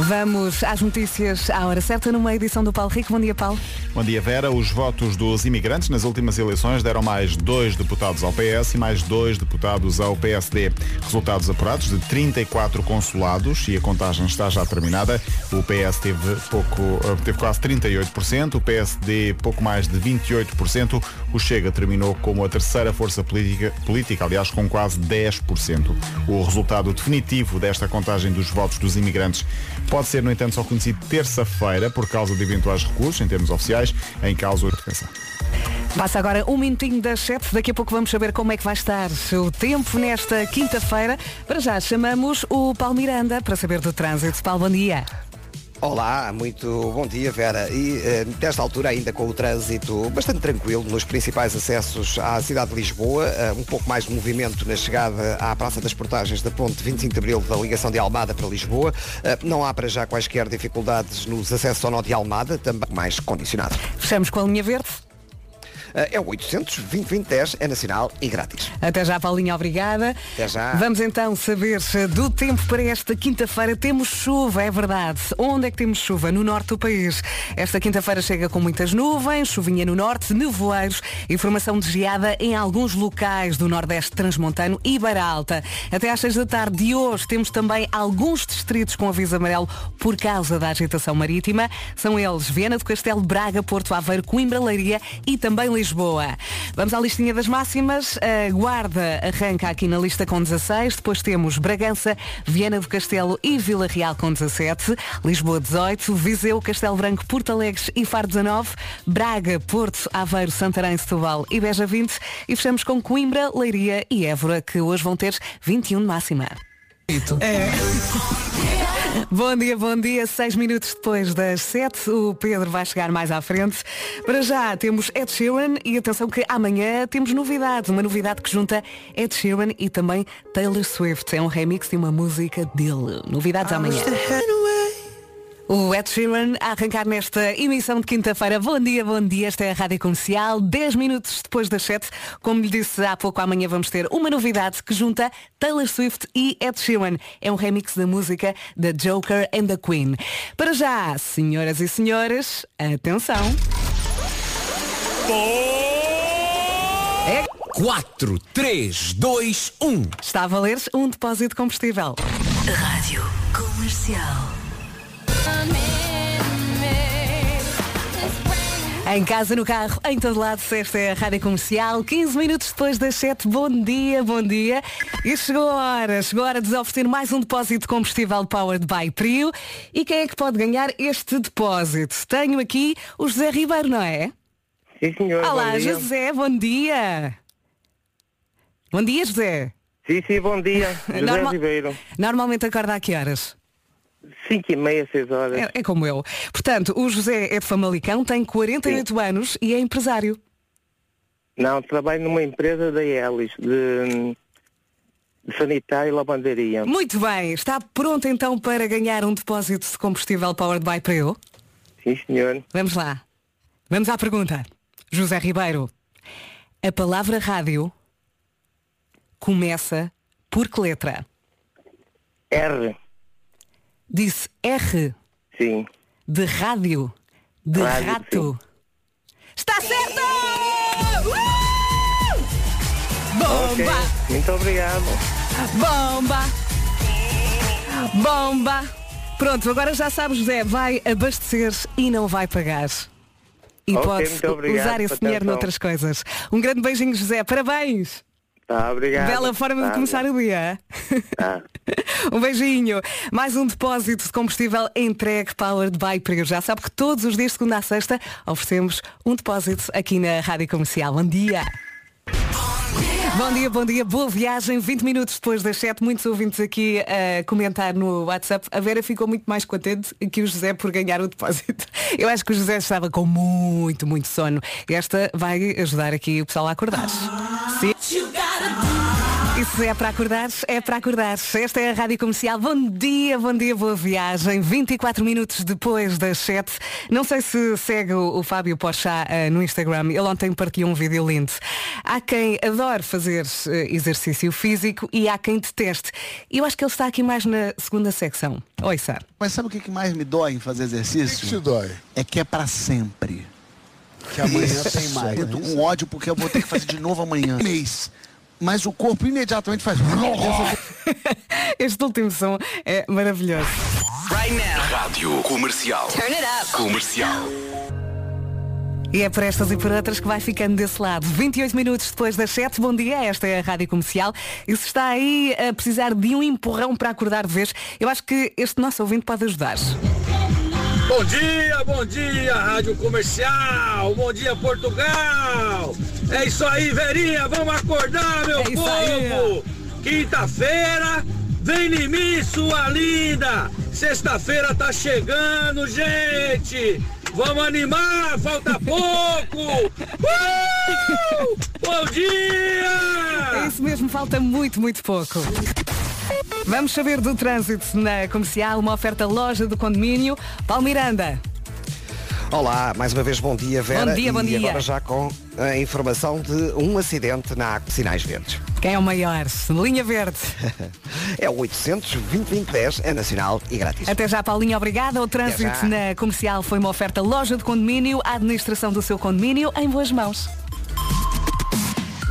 Vamos às notícias à hora certa numa edição do Paulo Rico. Bom dia, Paulo. Bom dia, Vera. Os votos dos imigrantes nas últimas eleições deram mais dois deputados ao PS e mais dois deputados ao PSD. Resultados apurados de 34 consulados e a contagem está já terminada. O PS teve, pouco, eh, teve quase 38%, o PSD pouco mais de 28%. O Chega terminou como a terceira força política, política aliás, com quase 10%. O resultado definitivo desta contagem dos votos dos imigrantes pode ser, no entanto, só conhecido terça-feira por causa de eventuais recursos, em termos oficiais, em causa de educação. Passa agora um minutinho das 7. Daqui a pouco vamos saber como é que vai estar o tempo nesta quinta-feira. Para já chamamos o Paulo Miranda para saber do trânsito. Paulo, bom dia. Olá, muito bom dia Vera. E eh, desta altura ainda com o trânsito bastante tranquilo nos principais acessos à cidade de Lisboa, eh, um pouco mais de movimento na chegada à Praça das Portagens da Ponte 25 de Abril da ligação de Almada para Lisboa. Eh, não há para já quaisquer dificuldades nos acessos ao nó de Almada, também mais condicionado. Fechamos com a linha verde. Eh, é o 800 2010 é nacional e grátis. Até já, Paulinha, obrigada. Até já. Vamos então saber do tempo para esta quinta-feira. Temos chuva, é verdade. Onde é que temos chuva? No norte do país. Esta quinta-feira chega com muitas nuvens, chuvinha no norte, nevoeiros, informação de geada em alguns locais do nordeste transmontano e Beira Alta. Até às seis da tarde de hoje temos também alguns distritos com aviso amarelo por causa da agitação marítima. São eles Viana do Castelo, Braga, Porto Aveiro, Coimbra, Leiria e também Lisboa. Vamos à listinha das máximas. A Guarda arranca aqui na lista com 16. Depois temos Bragança, Viana do Castelo e Vila Real com 17. Lisboa 18. Viseu, Castelo Branco, Porto Alegre e Faro 19. Braga, Porto, Aveiro, Santarém, Setúbal e Beja 20. E fechamos com Coimbra, Leiria e Évora, que hoje vão ter 21 de máxima. É. Bom dia, bom dia. Seis minutos depois das sete, o Pedro vai chegar mais à frente. Para já temos Ed Sheeran e atenção que amanhã temos novidade, uma novidade que junta Ed Sheeran e também Taylor Swift. É um remix de uma música dele. Novidades amanhã. O Ed Sheeran a arrancar nesta emissão de quinta-feira. Bom dia, bom dia. Esta é a Rádio Comercial. 10 minutos depois das 7. Como lhe disse há pouco, amanhã vamos ter uma novidade que junta Taylor Swift e Ed Sheeran. É um remix da música da Joker and the Queen. Para já, senhoras e senhores, atenção. É 4, 3, 2, 1. Está a valer um depósito de combustível. Rádio Comercial. Em casa, no carro, em todo lado, esta é a Rádio Comercial. 15 minutos depois das 7, bom dia, bom dia. E chegou a hora, chegou a hora de oferecer mais um depósito de combustível Powered by Prio. E quem é que pode ganhar este depósito? Tenho aqui o José Ribeiro, não é? Sim, senhor. Olá, bom. José, bom dia. Bom dia, José. Sim, sim, bom dia. José Normal- Ribeiro. Normalmente acorda a que horas? 5 e meia, 6 horas. É, é como eu. Portanto, o José é de Famalicão, tem 48 anos e é empresário. Não, trabalho numa empresa da Elis, de, de sanitário e lavanderia. Muito bem, está pronto então para ganhar um depósito de combustível Powered by Preo? Sim, senhor. Vamos lá. Vamos à pergunta. José Ribeiro, a palavra rádio começa por que letra? R. Disse R Sim. de rádio, de Rádio, rato. Está certo! Uh! Bomba! Muito obrigado. Bomba! Bomba! Pronto, agora já sabes, José, vai abastecer e não vai pagar. E Ok, pode muito obrigado usar esse dinheiro noutras coisas. Um grande beijinho, José. Parabéns! Tá, obrigado. Bela forma de Tá, começar o dia. Tá. um beijinho. Mais um depósito de combustível entregue Powered by Prio. Já sabe que todos os dias, de segunda a sexta, oferecemos um depósito aqui na Rádio Comercial. Bom dia. Bom dia, bom dia, boa viagem. 20 minutos depois das 7, muitos ouvintes aqui a comentar no WhatsApp. A Vera ficou muito mais contente que o José por ganhar o depósito. Eu acho que o José estava com muito, muito sono. Esta vai ajudar aqui o pessoal a acordar. Sim. Isso é para acordar, é para acordar. Esta é a Rádio Comercial. Bom dia, bom dia, boa viagem. 24 minutos depois das 7. Não sei se segue o, o Fábio Porchá uh, no Instagram. Ele ontem partilhou um vídeo lindo. Há quem adore fazer uh, exercício físico e há quem deteste. Eu acho que ele está aqui mais na segunda secção. Ouça. Mas sabe o que que mais me dói em fazer exercício? O que que te dói? É que é pra sempre. Que amanhã Isso. tem mais. Eu tô com ódio porque eu vou ter que fazer de novo amanhã. Mês. Mas o corpo imediatamente faz. Este último som é maravilhoso. Rádio Comercial. Turn it up. Comercial. E é por estas e por outras que vai ficando desse lado. 28 minutos depois das 7, bom dia, esta é a Rádio Comercial. E se está aí a precisar de um empurrão para acordar de vez, eu acho que este nosso ouvinte pode ajudar. Bom dia, bom dia, Rádio Comercial, bom dia, Portugal. É isso aí, Verinha, vamos acordar, meu É povo. Quinta-feira, vem em mim, sua linda. Sexta-feira tá chegando, gente. Vamos animar, falta pouco. Uh! Bom É dia! isso mesmo, falta muito, muito pouco. Vamos saber do trânsito na comercial, uma oferta loja do condomínio. Paulo Miranda. Olá, mais uma vez bom dia, Vera. Bom dia, bom e dia. agora já com a informação de um acidente na Arco de Sinais Verdes. Quem é o maior? Linha Verde. É o 800 2010 é nacional e grátis. Até já, Paulinho, obrigada. O trânsito na comercial foi uma oferta loja de condomínio, a administração do seu condomínio em boas mãos.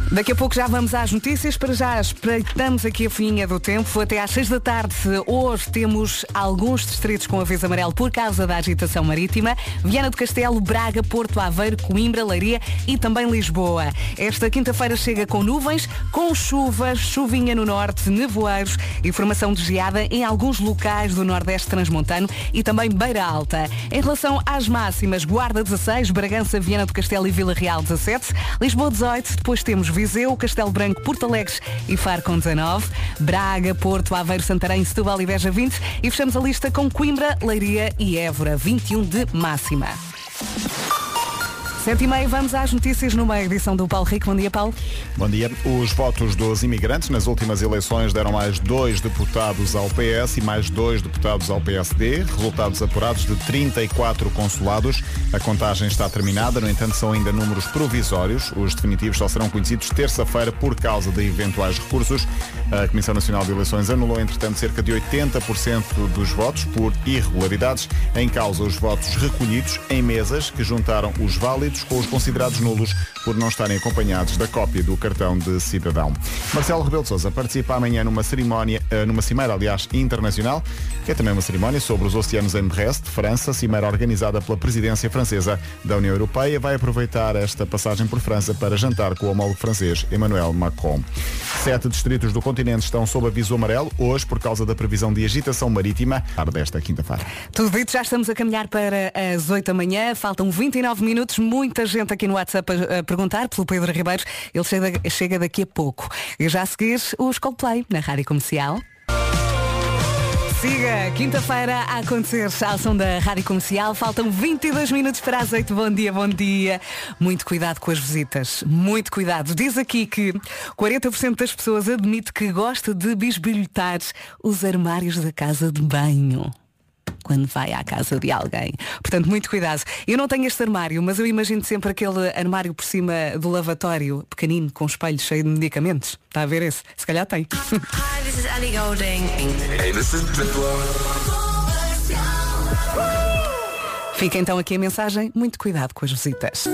Daqui a pouco já vamos às notícias. Para já espreitamos aqui a folhinha do tempo. Até às 6 da tarde, hoje temos alguns distritos com aviso amarelo por causa da agitação marítima. Viana do Castelo, Braga, Porto Aveiro, Coimbra, Leiria e também Lisboa. Esta quinta-feira chega com nuvens, com chuva, chuvinha no norte, nevoeiros e formação de geada em alguns locais do Nordeste Transmontano e também Beira Alta. Em relação às máximas, Guarda 16, Bragança, Viana do Castelo e Vila Real 17, Lisboa 18, depois temos Viseu, Castelo Branco, Porto Alegre e Faro com 19, Braga, Porto, Aveiro, Santarém, Setúbal e Beja 20 e fechamos a lista com Coimbra, Leiria e Évora, 21 de máxima. Sete e meia, vamos às notícias numa edição do Paulo Rico. Bom dia, Paulo. Bom dia. Os votos dos imigrantes nas últimas eleições deram mais dois deputados ao PS e mais dois deputados ao PSD. Resultados apurados de 34 consulados. A contagem está terminada, no entanto, são ainda números provisórios. Os definitivos só serão conhecidos terça-feira por causa de eventuais recursos. A Comissão Nacional de Eleições anulou, entretanto, cerca de 80% dos votos por irregularidades. Em causa, os votos recolhidos em mesas que juntaram os válidos com os considerados nulos por não estarem acompanhados da cópia do cartão de cidadão. Marcelo Rebelo de Sousa participa amanhã numa cerimónia, eh, numa cimeira, aliás, internacional, que é também uma cerimónia sobre os oceanos em Brest, França, cimeira organizada pela presidência francesa da União Europeia. Vai aproveitar esta passagem por França para jantar com o homólogo francês Emmanuel Macron. Sete distritos do continente estão sob aviso amarelo, hoje por causa da previsão de agitação marítima, desta quinta-feira. Tudo dito, já estamos a caminhar para as 8 da manhã, faltam 29 minutos, muita gente aqui no WhatsApp a, a perguntar pelo Pedro Ribeiro, ele chega, chega daqui a pouco. E já a seguir, os Coldplay na Rádio Comercial. Siga, quinta-feira a acontecer ao som da Rádio Comercial. Faltam 22 minutos para as 8. Bom dia, bom dia. Muito cuidado com as visitas. Muito cuidado. Diz aqui que 40% das pessoas admite que gosta de bisbilhotar os armários da casa de banho quando vai à casa de alguém. Portanto, muito cuidado. Eu não tenho este armário, mas eu imagino sempre aquele armário por cima do lavatório, pequenino, com espelho cheio de medicamentos. Está a ver esse? Se calhar tem. Hi, this is Ellie Golding. Hey, this is Fica então aqui a mensagem. Muito cuidado com as visitas.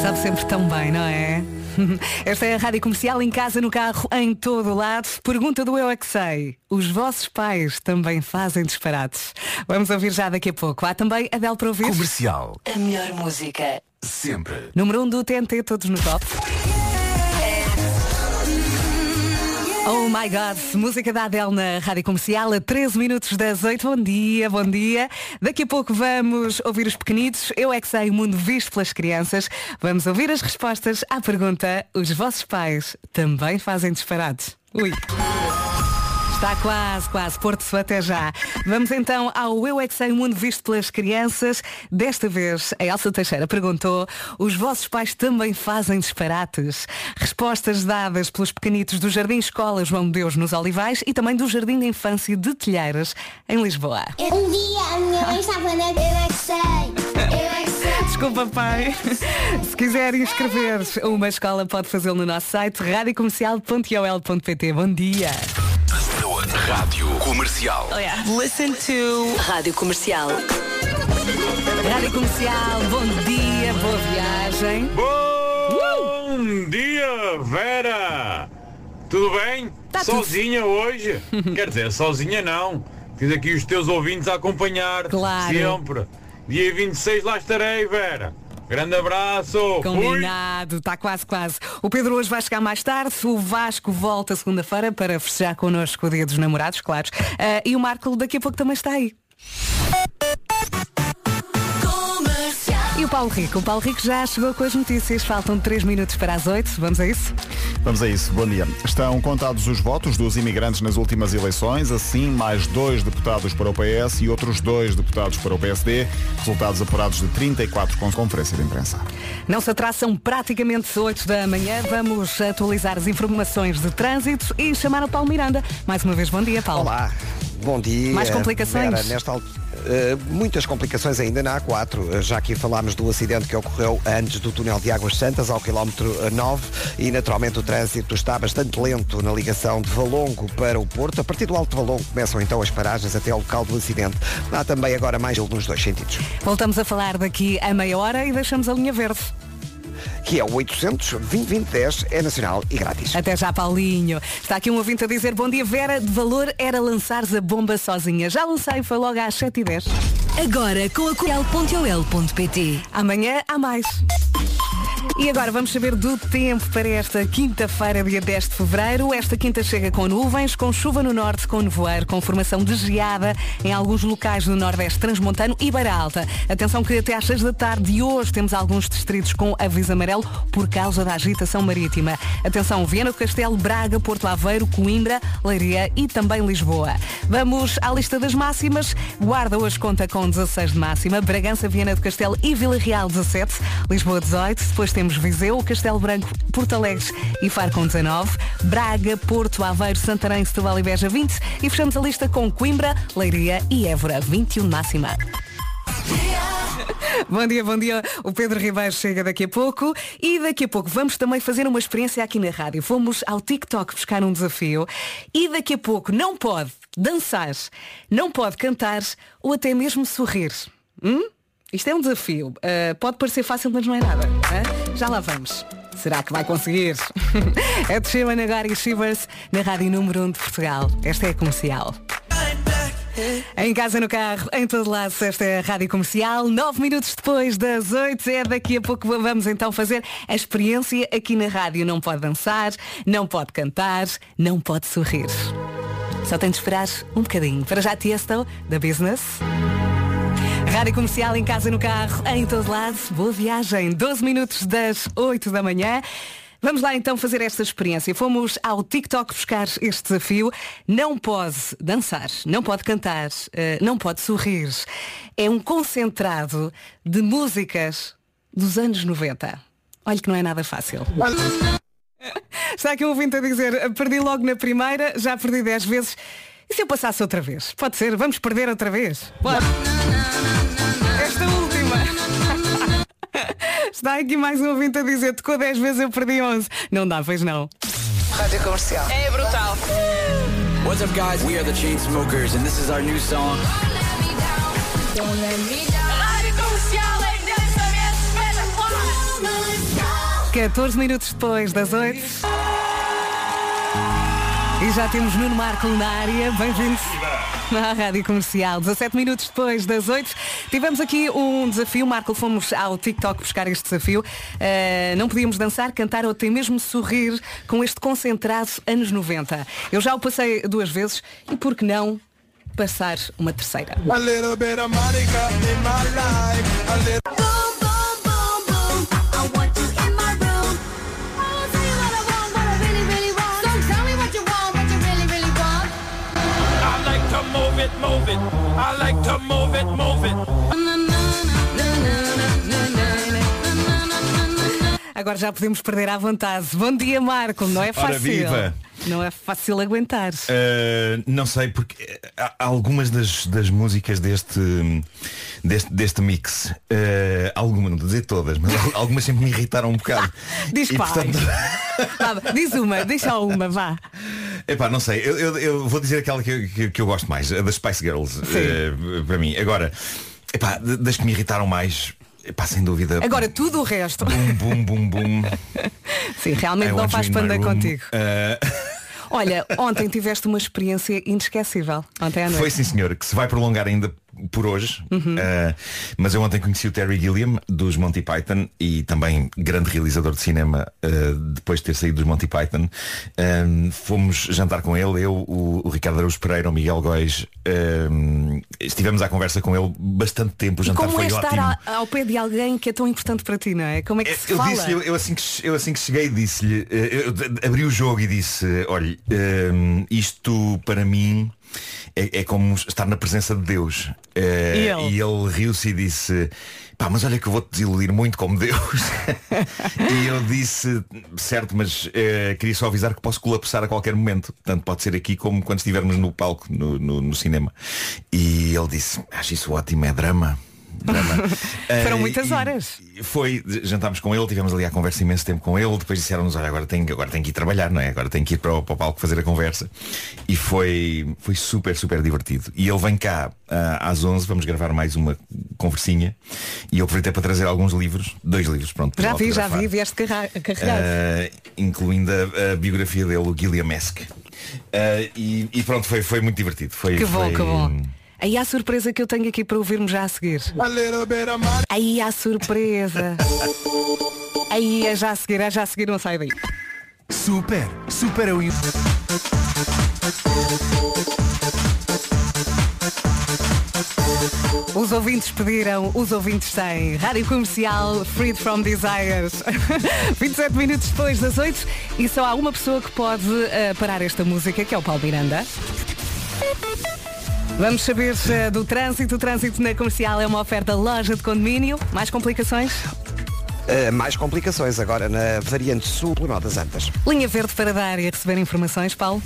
Sabe sempre tão bem, não é? Esta é a Rádio Comercial em casa, no carro, em todo o lado. Pergunta do Eu é que sei. Os vossos pais também fazem disparates? Vamos ouvir já daqui a pouco. Há também Adele para ouvir. Comercial. A melhor música. Sempre. Número 1 um do TNT, todos no top. Oh my God, música da Adele na Rádio Comercial a 13 minutos das 8. Bom dia, bom dia. Daqui a pouco vamos ouvir os pequenitos. Eu é que sei o mundo visto pelas crianças. Vamos ouvir as respostas à pergunta: os vossos pais também fazem disparates? Ui. Está quase, quase. Porto até já. Vamos então ao Eu é que Sei, o mundo visto pelas crianças. Desta vez, a Elsa Teixeira perguntou, os vossos pais também fazem disparates? Respostas dadas pelos pequenitos do Jardim Escola João de Deus nos Olivais e também do Jardim de Infância de Telheiras, em Lisboa. Um dia a minha mãe estava na Eu é que sei, eu é que sei. Desculpa, pai. Se quiser inscrever uma escola, pode fazê-lo no nosso site radiocomercial.ol.pt. Bom dia. Rádio Comercial. Listen to Rádio Comercial. Rádio Comercial, bom dia, boa viagem. Bom dia, Vera! Tudo bem? Tá tudo. sozinha hoje? Quer dizer, sozinha não. Tens aqui os teus ouvintes a acompanhar. Claro. Sempre. Dia 26 lá estarei, Vera. Grande abraço. Combinado, está quase, quase. O Pedro hoje vai chegar mais tarde, o Vasco volta segunda-feira para festejar connosco o dia dos namorados, claro. Ah, e o Marco daqui a pouco também está aí. O Paulo Rico? O Paulo Rico já chegou com as notícias. Faltam 3 minutos para as 8. Vamos a isso? Vamos a isso, bom dia. Estão contados os votos dos imigrantes nas últimas eleições, assim mais dois deputados para o PS e outros dois deputados para o PSD, resultados apurados de 34 com conferência de imprensa. Não se atrasam praticamente 8 da manhã. Vamos atualizar as informações de trânsito e chamar o Paulo Miranda. Mais uma vez, bom dia, Paulo. Olá, bom dia. Mais complicações? Vera, nesta altura. Uh, muitas complicações ainda na A4. Uh, já aqui falámos do acidente que ocorreu antes do túnel de Águas Santas, ao quilómetro uh, 9, e naturalmente o trânsito está bastante lento na ligação de Valongo para o Porto. A partir do Alto Valongo começam então as paragens até ao local do acidente. Há também agora mais nos dois sentidos, Voltamos a falar daqui a meia hora e deixamos a linha verde. Que é o 800 2010 é nacional e grátis. Até já, Paulinho. Está aqui um ouvinte a dizer Bom dia, Vera. De valor era lançares a bomba sozinha. Já lancei, foi logo às 7h10. Agora com a Coel.ol.pt. Amanhã há mais. E agora vamos saber do tempo para esta quinta-feira, dia 10 de fevereiro. Esta quinta chega com nuvens, com chuva no norte, com nevoeiro, com formação de geada em alguns locais do Nordeste Transmontano e Beira Alta. Atenção que até às 6 da tarde de hoje temos alguns distritos com aviso amarelo por causa da agitação marítima. Atenção, Viana do Castelo, Braga, Porto Aveiro, Coimbra, Leiria e também Lisboa. Vamos à lista das máximas. Guarda hoje conta com 16 de máxima, Bragança, Viana do Castelo e Vila Real 17, Lisboa 18, depois temos Viseu, Castelo Branco, Porto Alegre e Faro com 19, Braga, Porto, Aveiro, Santarém, Setúbal e Beja 20 e fechamos a lista com Coimbra, Leiria e Évora 21 de máxima. Bom dia, bom dia. O Pedro Ribeiro chega daqui a pouco e daqui a pouco vamos também fazer uma experiência aqui na rádio. Fomos ao TikTok buscar um desafio e daqui a pouco não pode dançar, não pode cantar ou até mesmo sorrir. Hum? Isto é um desafio. Uh, pode parecer fácil, mas não é nada. Já lá vamos. Será que vai conseguir? é de Sheila Nagari Shivers na Rádio Número 1 de Portugal. Esta é a comercial. Em casa, no carro, em todo lado, esta é a Rádio Comercial. Nove minutos depois das oito, é daqui a pouco vamos então fazer a experiência aqui na rádio. Não pode dançar, não pode cantar, não pode sorrir. Só tem de esperar um bocadinho. Para já, Tiesto, da Business. Rádio Comercial em casa, no carro, em todo lado. Boa viagem. 12 minutos das 8 da manhã. Vamos lá então fazer esta experiência. Fomos ao TikTok buscar este desafio. Não pode dançar, não pode cantar, eh, não pode sorrir. É um concentrado de músicas dos anos 90. Olha que não é nada fácil. Está aqui um ouvinte a dizer, perdi logo na primeira, já perdi 10 vezes. E se eu passasse outra vez? Pode ser, vamos perder outra vez? Pode. Esta última. Está aqui mais um ouvinte a dizer, tocou 10 vezes, eu perdi 11. Não dá, pois não. Rádio Comercial. É brutal. What's up, guys? We are the Chainsmokers, and this is our new song. Rádio Comercial é intensamente espetacular. 14 minutos depois das 8. E já temos Nuno Marco na área. Bem-vindos à Rádio Comercial. 17 minutos depois das 8. Tivemos aqui um desafio. Marco, fomos ao TikTok buscar este desafio. Uh, não podíamos dançar, cantar ou até mesmo sorrir com este concentrado anos 90. Eu já o passei duas vezes e por que não passar uma terceira? Agora já podemos perder à vontade. Bom dia, Marco. Não é fácil. Ora, viva. Não é fácil aguentar. Uh, não sei, porque há algumas das, das músicas deste, deste, deste mix, uh, algumas, não vou dizer todas, mas al- algumas sempre me irritaram um bocado. Diz E, portanto, diz uma, diz só uma, vá. Epá, não sei, eu, eu- eu vou dizer aquela que, eu- que, que eu gosto mais, a das Spice Girls, uh, para mim. Agora, epá, das que me irritaram mais, epá, sem dúvida. Agora tudo o resto. Bum, bum, bum, bum. Sim, realmente I não faz panda contigo. Uh, Olha, ontem tiveste uma experiência inesquecível. Ontem à noite. Foi sim senhor, que se vai prolongar ainda por hoje. Uhum. Uh, mas eu ontem conheci o Terry Gilliam dos Monty Python e também grande realizador de cinema uh, depois de ter saído dos Monty Python. Um, fomos jantar com ele, eu, o, o Ricardo Araújo Pereira, o Miguel Góis. um, estivemos à conversa com ele bastante tempo. O E jantar como foi é estar ótimo. a- ao pé de alguém que é tão importante para ti, não é? Como é que se Eu fala? disse eu, eu assim que, eu assim que cheguei disse-lhe, eh, abri o jogo e disse, olha, hum, isto para mim é, é como estar na presença de Deus. Eh, E ele? ele riu-se e disse, pá, mas olha que eu vou-te desiludir muito como Deus. e eu disse, certo, mas eh, queria só avisar que posso colapsar a qualquer momento. Tanto pode ser aqui como quando estivermos no palco, no, no- no cinema. E ele disse, acho isso ótimo, é drama. Foram Eh, muitas horas. foi, jantámos com ele, tivemos ali a conversa imenso tempo com ele, depois disseram-nos, olha, agora tenho, agora tenho que ir trabalhar, não é? Agora tenho que ir para o, para o palco fazer a conversa. E foi, foi super, super divertido. E ele vem cá ah, às 11, vamos gravar mais uma conversinha. E eu aproveitei para trazer alguns livros, dois livros, pronto. Já vi, já vi, vieste carregado. Ah, incluindo a, a biografia dele, o Gilliam Esk. E, e pronto, foi, foi muito divertido. Foi, que bom, foi- que bom. Aí há a surpresa que eu tenho aqui para ouvirmos já a seguir. Aí há a surpresa. Aí é já a seguir, é já a seguir, não sai daí. Super, super eu Os ouvintes pediram, os ouvintes têm Rádio Comercial Freed from Desires 27 minutos depois das 8 E só há uma pessoa que pode eh, parar esta música Que é o Paulo Miranda Vamos saber eh, do trânsito O trânsito na comercial é uma oferta loja de condomínio Mais complicações? Uh, mais complicações agora na variante sul do Nó das Antas. Linha verde para dar e receber informações, Paulo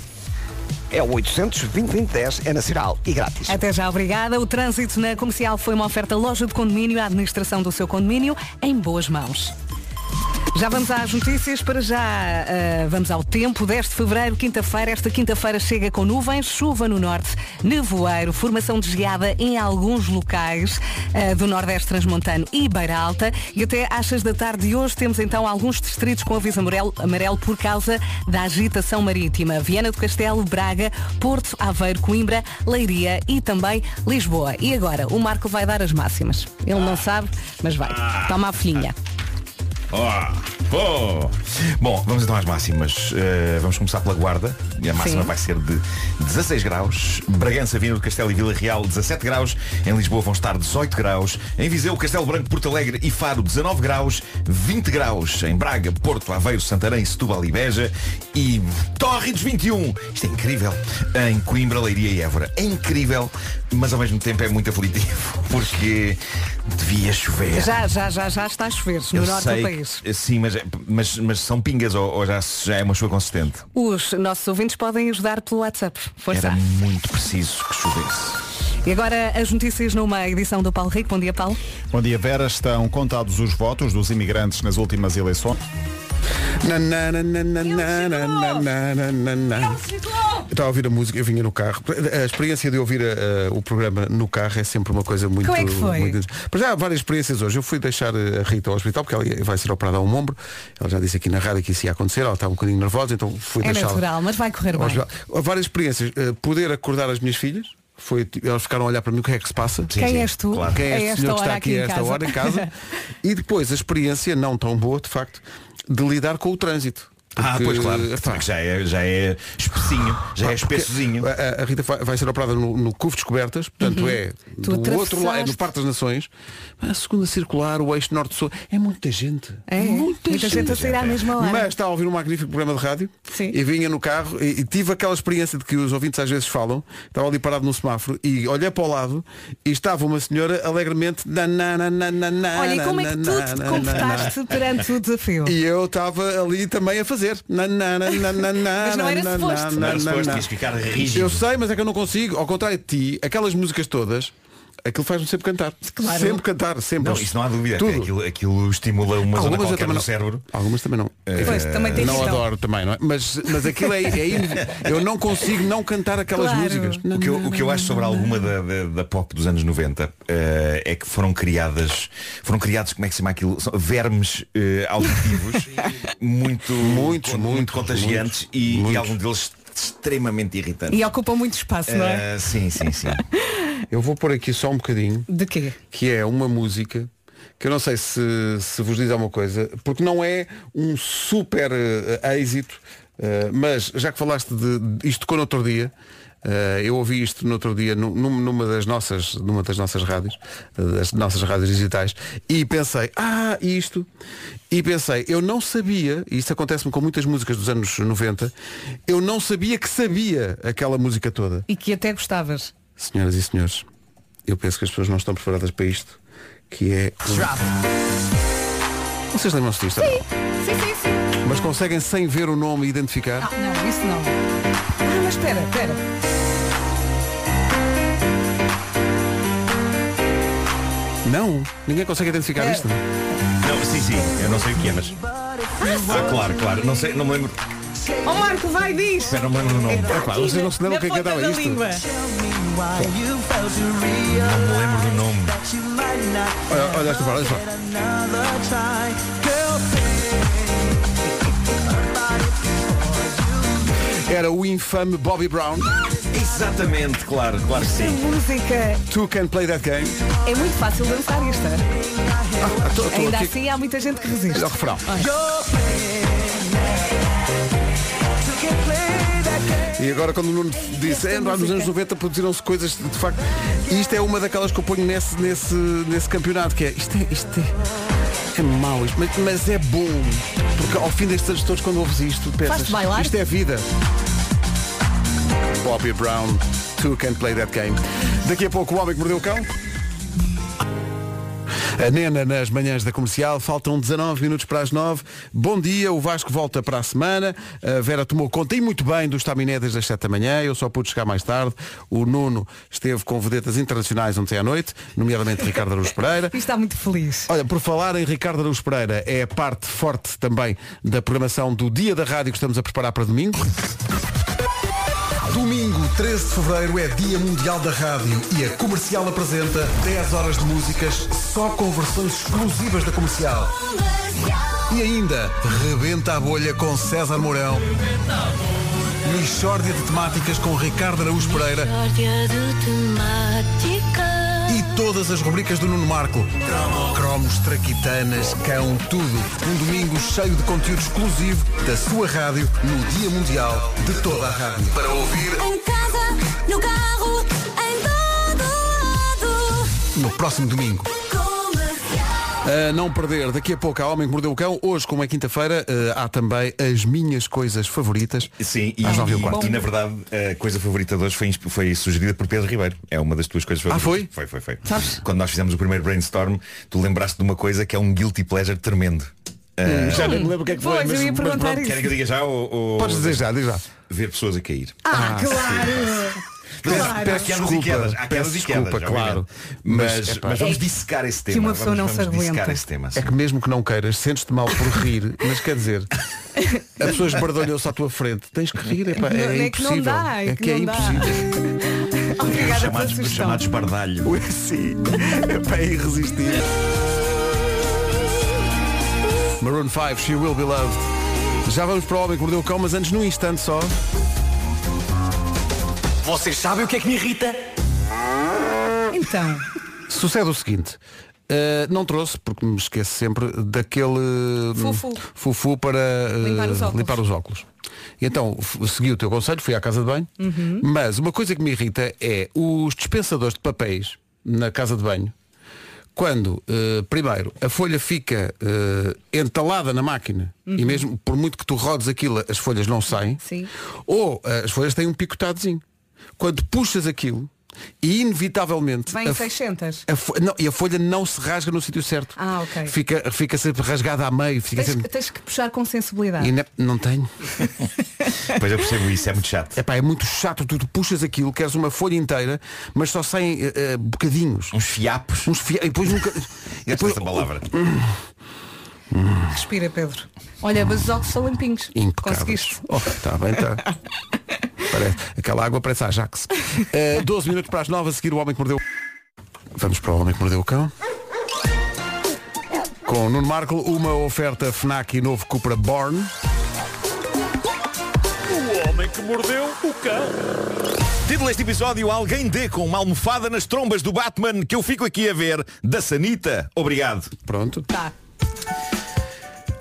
É o 800 2010 é nacional e grátis. Até já, obrigada. O trânsito na comercial foi uma oferta loja de condomínio, a administração do seu condomínio em boas mãos. Já vamos às notícias, para já ah, vamos ao tempo. 10 de fevereiro, quinta-feira. Esta quinta-feira chega com nuvens, chuva no norte, nevoeiro, formação de geada em alguns locais ah, do Nordeste Transmontano e Beira Alta. E até às 6 da tarde de hoje temos então alguns distritos com aviso amarelo, amarelo por causa da agitação marítima. Viana do Castelo, Braga, Porto, Aveiro, Coimbra, Leiria e também Lisboa. E agora, o Marco vai dar as máximas. Ele não sabe, mas vai. Toma a folhinha. Ó. Bom, vamos então às máximas. Eh, vamos começar pela Guarda. E a máxima Sim. vai ser de 16 graus. Bragança, Viana do Castelo e Vila Real, 17 graus. Em Lisboa vão estar 18 graus. Em Viseu, Castelo Branco, Porto Alegre e Faro, 19 graus. 20 graus em Braga, Porto, Aveiro, Santarém, Setúbal e Beja. E Torres 21. Isto é incrível. Em Coimbra, Leiria e Évora. É incrível, mas ao mesmo tempo é muito aflitivo. Porque devia chover. Já, já, já, já está a chover no Eu norte sei do país. sim, mas, mas, mas são pingas ou, ou já, já é uma chuva consistente? Os nossos ouvintes podem ajudar pelo WhatsApp. Força. Era muito preciso que chovesse. E agora as notícias numa edição do Paulo Rico. Bom dia, Paulo. Bom dia, Vera. Estão contados os votos dos imigrantes nas últimas eleições. Estava a ouvir a música, eu vinha no carro. A experiência de ouvir a, a, o programa no carro é sempre uma coisa muito. Como é que foi? Muito... Mas já há várias experiências hoje. Eu fui deixar eh, a Rita ao hospital, porque ela vai ser operada a um ombro. Ela já disse aqui na rádio que isso ia acontecer, ela estava um bocadinho nervosa, então fui é deixar. É natural, mas vai correr bem. Há várias experiências. Poder acordar as minhas filhas foi elas ficaram a olhar para mim o que é que se passa sim, quem sim. és tu claro. quem é este senhor que está aqui a esta casa. hora em casa e depois a experiência não tão boa de facto de lidar com o trânsito. Ah, Porque, pois claro. já é, já é espessinho, já é porque espessozinho. A, a Rita vai, ser operada no, no CUF Descobertas, portanto Uhum. é Tu do outro lado, é no Parque das Nações. A segunda circular, o eixo norte-sul. É muita gente. É, muita, gente a sair à mesma hora. Mas está a ouvir um magnífico programa de rádio e vinha no carro e, e tive aquela experiência de que os ouvintes às vezes falam, estava ali parado no semáforo e olhei para o lado e estava uma senhora alegremente na, na, na, na, na, na, Olha, e como é que tu na, te na, comportaste perante o desafio? E eu estava ali também a fazer. Na, na, na, na, na, na, Mas não era na, suposto. Não era suposto, na. tinhas que ficar rígido. Eu sei, mas é que eu não consigo. Ao contrário de ti, aquelas músicas todas, aquilo faz-me sempre cantar. Claro. Sempre cantar, sempre. Não, isso não há dúvida. Tudo. Aquilo, aquilo estimula uma zona Algumas eu qualquer não- cérebro. Algumas também não. Pois, também tem não questão. adoro também, não é? Mas, mas aquilo é, é in- Eu não consigo não cantar aquelas Claro. músicas. O que, eu, o que eu acho sobre alguma da, da, da pop dos anos 90 eh, é que foram criadas, foram criados, como é que se chama aquilo? São vermes eh, auditivos muito, Muitos, con- muitos, contagiantes e, e algum deles extremamente irritantes. E ocupa muito espaço, não é? Sim, sim, sim. Eu vou pôr aqui só um bocadinho. De quê? que é uma música que eu não sei se, se vos diz alguma coisa, porque não é um super eh, êxito, eh, mas já que falaste de, de- isto tocou no outro dia, eh, eu ouvi isto no outro dia num- num- numa das nossas, numa das nossas rádios, das nossas rádios digitais, e pensei, ah, isto, e pensei, eu não sabia, e isso acontece-me com muitas músicas dos anos 90, eu não sabia que sabia aquela música toda. E que até gostavas. Senhoras e senhores, eu penso que as pessoas não estão preparadas para isto, que é. Vocês lembram-se disto? Sim, sim, sim, sim. Mas conseguem sem ver o nome identificar? Ah, não, isso não. Ah, mas espera, espera. Não, ninguém consegue identificar É. isto. Não, sim, sim, eu não sei o que é, mas. Ah, claro, claro. Não sei, não me lembro. Ó Marco, vai, diz! Espera, não me lembro do nome. Tá Epá, vocês não se lembram quem cantava da isto? língua. Não me lembro do nome. Olha, olha esta parte, olha só. Era o infame Bobby Brown. Exatamente, claro, claro que sim. Música. Two can play that game. É muito fácil dançar esta. Ah, tô- tô Ainda aqui- assim há muita gente que resiste. Olha o refrão. E agora quando o Nuno disse, é, nos anos 90 produziram-se coisas de facto. E isto é uma daquelas que eu ponho nesse, nesse, nesse campeonato, que é isto é, isto é, é mau, isto, mas, mas é bom. Porque ao fim destes anos todos quando ouves isto, pensas, isto é vida. Bobby Brown, Two Can't Play That Game. Daqui a pouco o homem que mordeu o cão. A Nena nas manhãs da comercial, faltam 19 minutos para as 9. Bom dia, o Vasco volta para a semana. A Vera tomou conta e muito bem do estaminé desde as 7 da manhã. Eu só pude chegar mais tarde. O Nuno esteve com vedetas internacionais ontem à noite, nomeadamente Ricardo Araújo Pereira. E está muito feliz. Olha, por falar em Ricardo Araújo Pereira, é a parte forte também da programação do Dia da Rádio que estamos a preparar para domingo. Domingo, 13 de Fevereiro, é Dia Mundial da Rádio e a Comercial apresenta 10 horas de músicas só com versões exclusivas da Comercial. E ainda, rebenta a bolha com César Mourão. Michórdia de temáticas com Ricardo Araújo Pereira e todas as rubricas do Nuno Marco. Cromos, traquitanas, cão, tudo. Um domingo cheio de conteúdo exclusivo da sua rádio no Dia Mundial de toda a rádio. Para ouvir Em casa, no carro, em todo lado. no próximo domingo. A não perder, daqui a pouco há Homem que Mordeu o Cão. Hoje, como é quinta-feira, eh, há também as minhas coisas favoritas. Sim, e, Às nove e e- na verdade a coisa favorita de hoje foi, foi sugerida por Pedro Ribeiro. É uma das tuas coisas favoritas. foi? Foi, foi, foi. Sabes? Quando nós fizemos o primeiro brainstorm, tu lembraste de uma coisa que é um guilty pleasure tremendo. Hum, já nem me lembro o que é que foi, Pois, mas- eu ia mas perguntar pronto, isso. Querem que eu diga já ou, ou- Podes dizer já, diz já. Ver pessoas a cair. Ah, Ah, claro! Peço, Claro. peço quedas e quedas. Peço quedas, desculpa, claro. Mas, Mas, vamos é dissecar esse que tema. uma pessoa vamos, não se vamos dissecar aguenta. esse tema. É que mesmo que não queiras, sentes-te mal por rir, mas quer dizer, a pessoa esbardalhou-se à tua frente, tens que rir, epá, Não, é, é que não impossível. dá, é é que que é impossível. Obrigada chamados, chamados bardalho. Sim, epá, é irresistível. Maroon 5, She Will Be Loved. Já vamos para o Homem que Mordeu o Cão, mas antes num instante só. Vocês sabem o que é que me irrita? Então, Sucede o seguinte. Uh, não trouxe, porque me esqueço sempre daquele hum, Fufu. fufu para uh, Limpar os óculos. limpar os óculos. Então segui o teu conselho, fui à casa de banho, Uhum. mas uma coisa que me irrita é os dispensadores de papéis na casa de banho. Quando, uh, primeiro, a folha fica uh, entalada na máquina Uhum. e mesmo por muito que tu rodes aquilo, as folhas não saem, Sim. ou uh, as folhas têm um picotadozinho. Quando puxas aquilo, e inevitavelmente Vem a, 600. a não, e a folha não se rasga no sítio certo. Ah, ok. Fica, fica sempre rasgada a meio. Fica Tens, sempre... tens que puxar com sensibilidade. E ne- não tenho. Pois eu percebo isso, é muito chato. Epá, é muito chato, tu, tu puxas aquilo, queres uma folha inteira, mas só saem eh, eh, bocadinhos. Uns fiapos. Uns fia... E depois nunca. e Gosto dessa palavra. Respira, Pedro. Olha, mas os óculos são limpinhos. Impecáveis. Conseguiste. Oh, tá bem, tá. Parece- aquela água parece a Ajax. Eh, 12 minutos para as 9 a seguir o homem que mordeu. Vamos para o homem que mordeu o cão. Com Nuno Marco, uma oferta FNAC e novo Cupra Born. O homem que mordeu o cão. Título deste episódio, alguém dê com uma almofada nas trombas do Batman que eu fico aqui a ver, da Sanita. Obrigado. Pronto. Tá.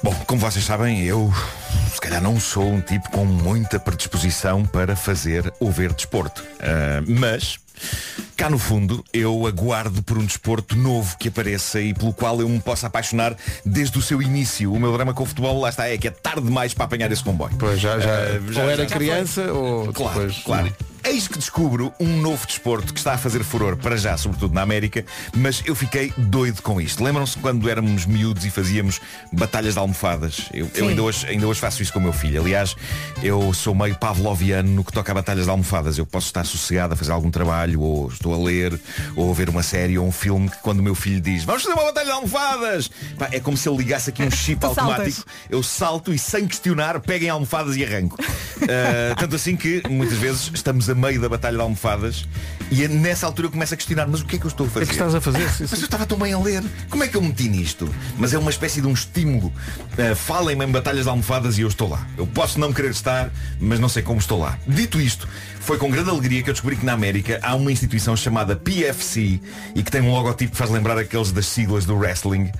Bom, como vocês sabem, eu se calhar não sou um tipo com muita predisposição para fazer ou ver desporto. Ah, mas, cá no fundo, eu aguardo por um desporto novo que apareça e pelo qual eu me possa apaixonar desde o seu início. O meu drama com o futebol, lá está, é que é tarde demais para apanhar esse comboio. Pois já, já, Ah, ou era já criança ou Claro, depois. claro. Eis que descubro um novo desporto que está a fazer furor para já, sobretudo na América, mas eu fiquei doido com isto. Lembram-se quando éramos miúdos e fazíamos batalhas de almofadas? Eu, eu ainda, hoje, ainda hoje faço isso com o meu filho. Aliás, eu sou meio pavloviano no que toca a batalhas de almofadas. Eu posso estar sossegado a fazer algum trabalho, ou estou a ler, ou a ver uma série ou um filme que quando o meu filho diz vamos fazer uma batalha de almofadas, pá, é como se ele ligasse aqui um chip automático. saltas. Eu salto e sem questionar peguem almofadas e arranco. Uh, tanto assim que muitas vezes estamos a meio da batalha de almofadas e é nessa altura eu começo a questionar, mas o que é que eu estou a fazer? O que é que estás a fazer? Sim, Mas eu estava tão bem a ler. Como é que eu meti nisto? Mas é uma espécie de um estímulo. Uh, Falem-me em batalhas de almofadas e eu estou lá. Eu posso não querer estar, mas não sei como estou lá. Dito isto, foi com grande alegria que eu descobri que na América há uma instituição chamada PFC e que tem um logotipo que faz lembrar aqueles das siglas do wrestling.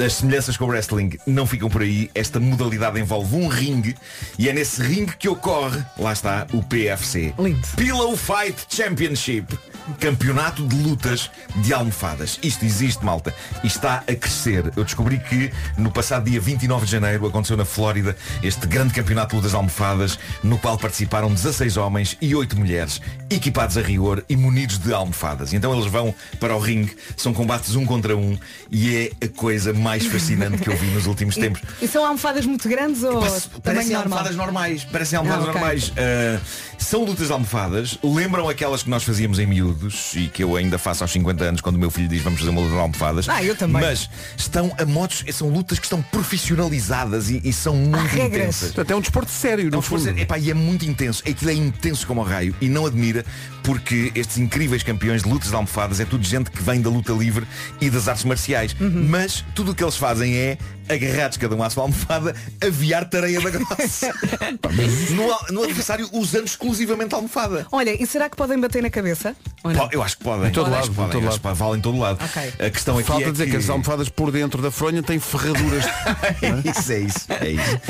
As semelhanças com o wrestling não ficam por aí. Esta modalidade envolve um ringue e é nesse ringue que ocorre, lá está, o PFC. Lindo. Pillow Fight Championship. Campeonato de lutas de almofadas. Isto existe, malta. E está a crescer. Eu descobri que no passado dia 29 de janeiro aconteceu na Flórida este grande campeonato de lutas de almofadas, no qual participaram 16 homens e 8 mulheres, equipados a rigor e munidos de almofadas. E então eles vão para o ringue, são combates um contra um e é a coisa mais fascinante que eu vi nos últimos tempos. E são almofadas muito grandes ou Parecem normal? almofadas normais. Parecem almofadas Ah, ok. normais. Uh, são lutas de almofadas. Lembram aquelas que nós fazíamos em miúdos e que eu ainda faço aos 50 anos quando o meu filho diz vamos fazer uma luta de almofadas. Ah, eu também. Mas estão a modos, são lutas que estão profissionalizadas e, e são muito regras. intensas. Portanto, é um desporto sério, Não fundo. dizer, epá, e é muito intenso. Aquilo é intenso como o raio e não admira porque estes incríveis campeões de lutas de almofadas é tudo gente que vem da luta livre e das artes marciais. Uhum. Mas tudo o que eles fazem é agarrados cada um à sua almofada, aviar tareia da grossa. no, no adversário usando exclusivamente a almofada. Olha, e será que podem bater na cabeça? Ou não? Po- Eu acho que podem. Em todo lado, que podem. todo que vale em todo lado. Ok. A questão aqui Falta é dizer que... as almofadas por dentro da fronha têm ferraduras. isso é isso, é isso.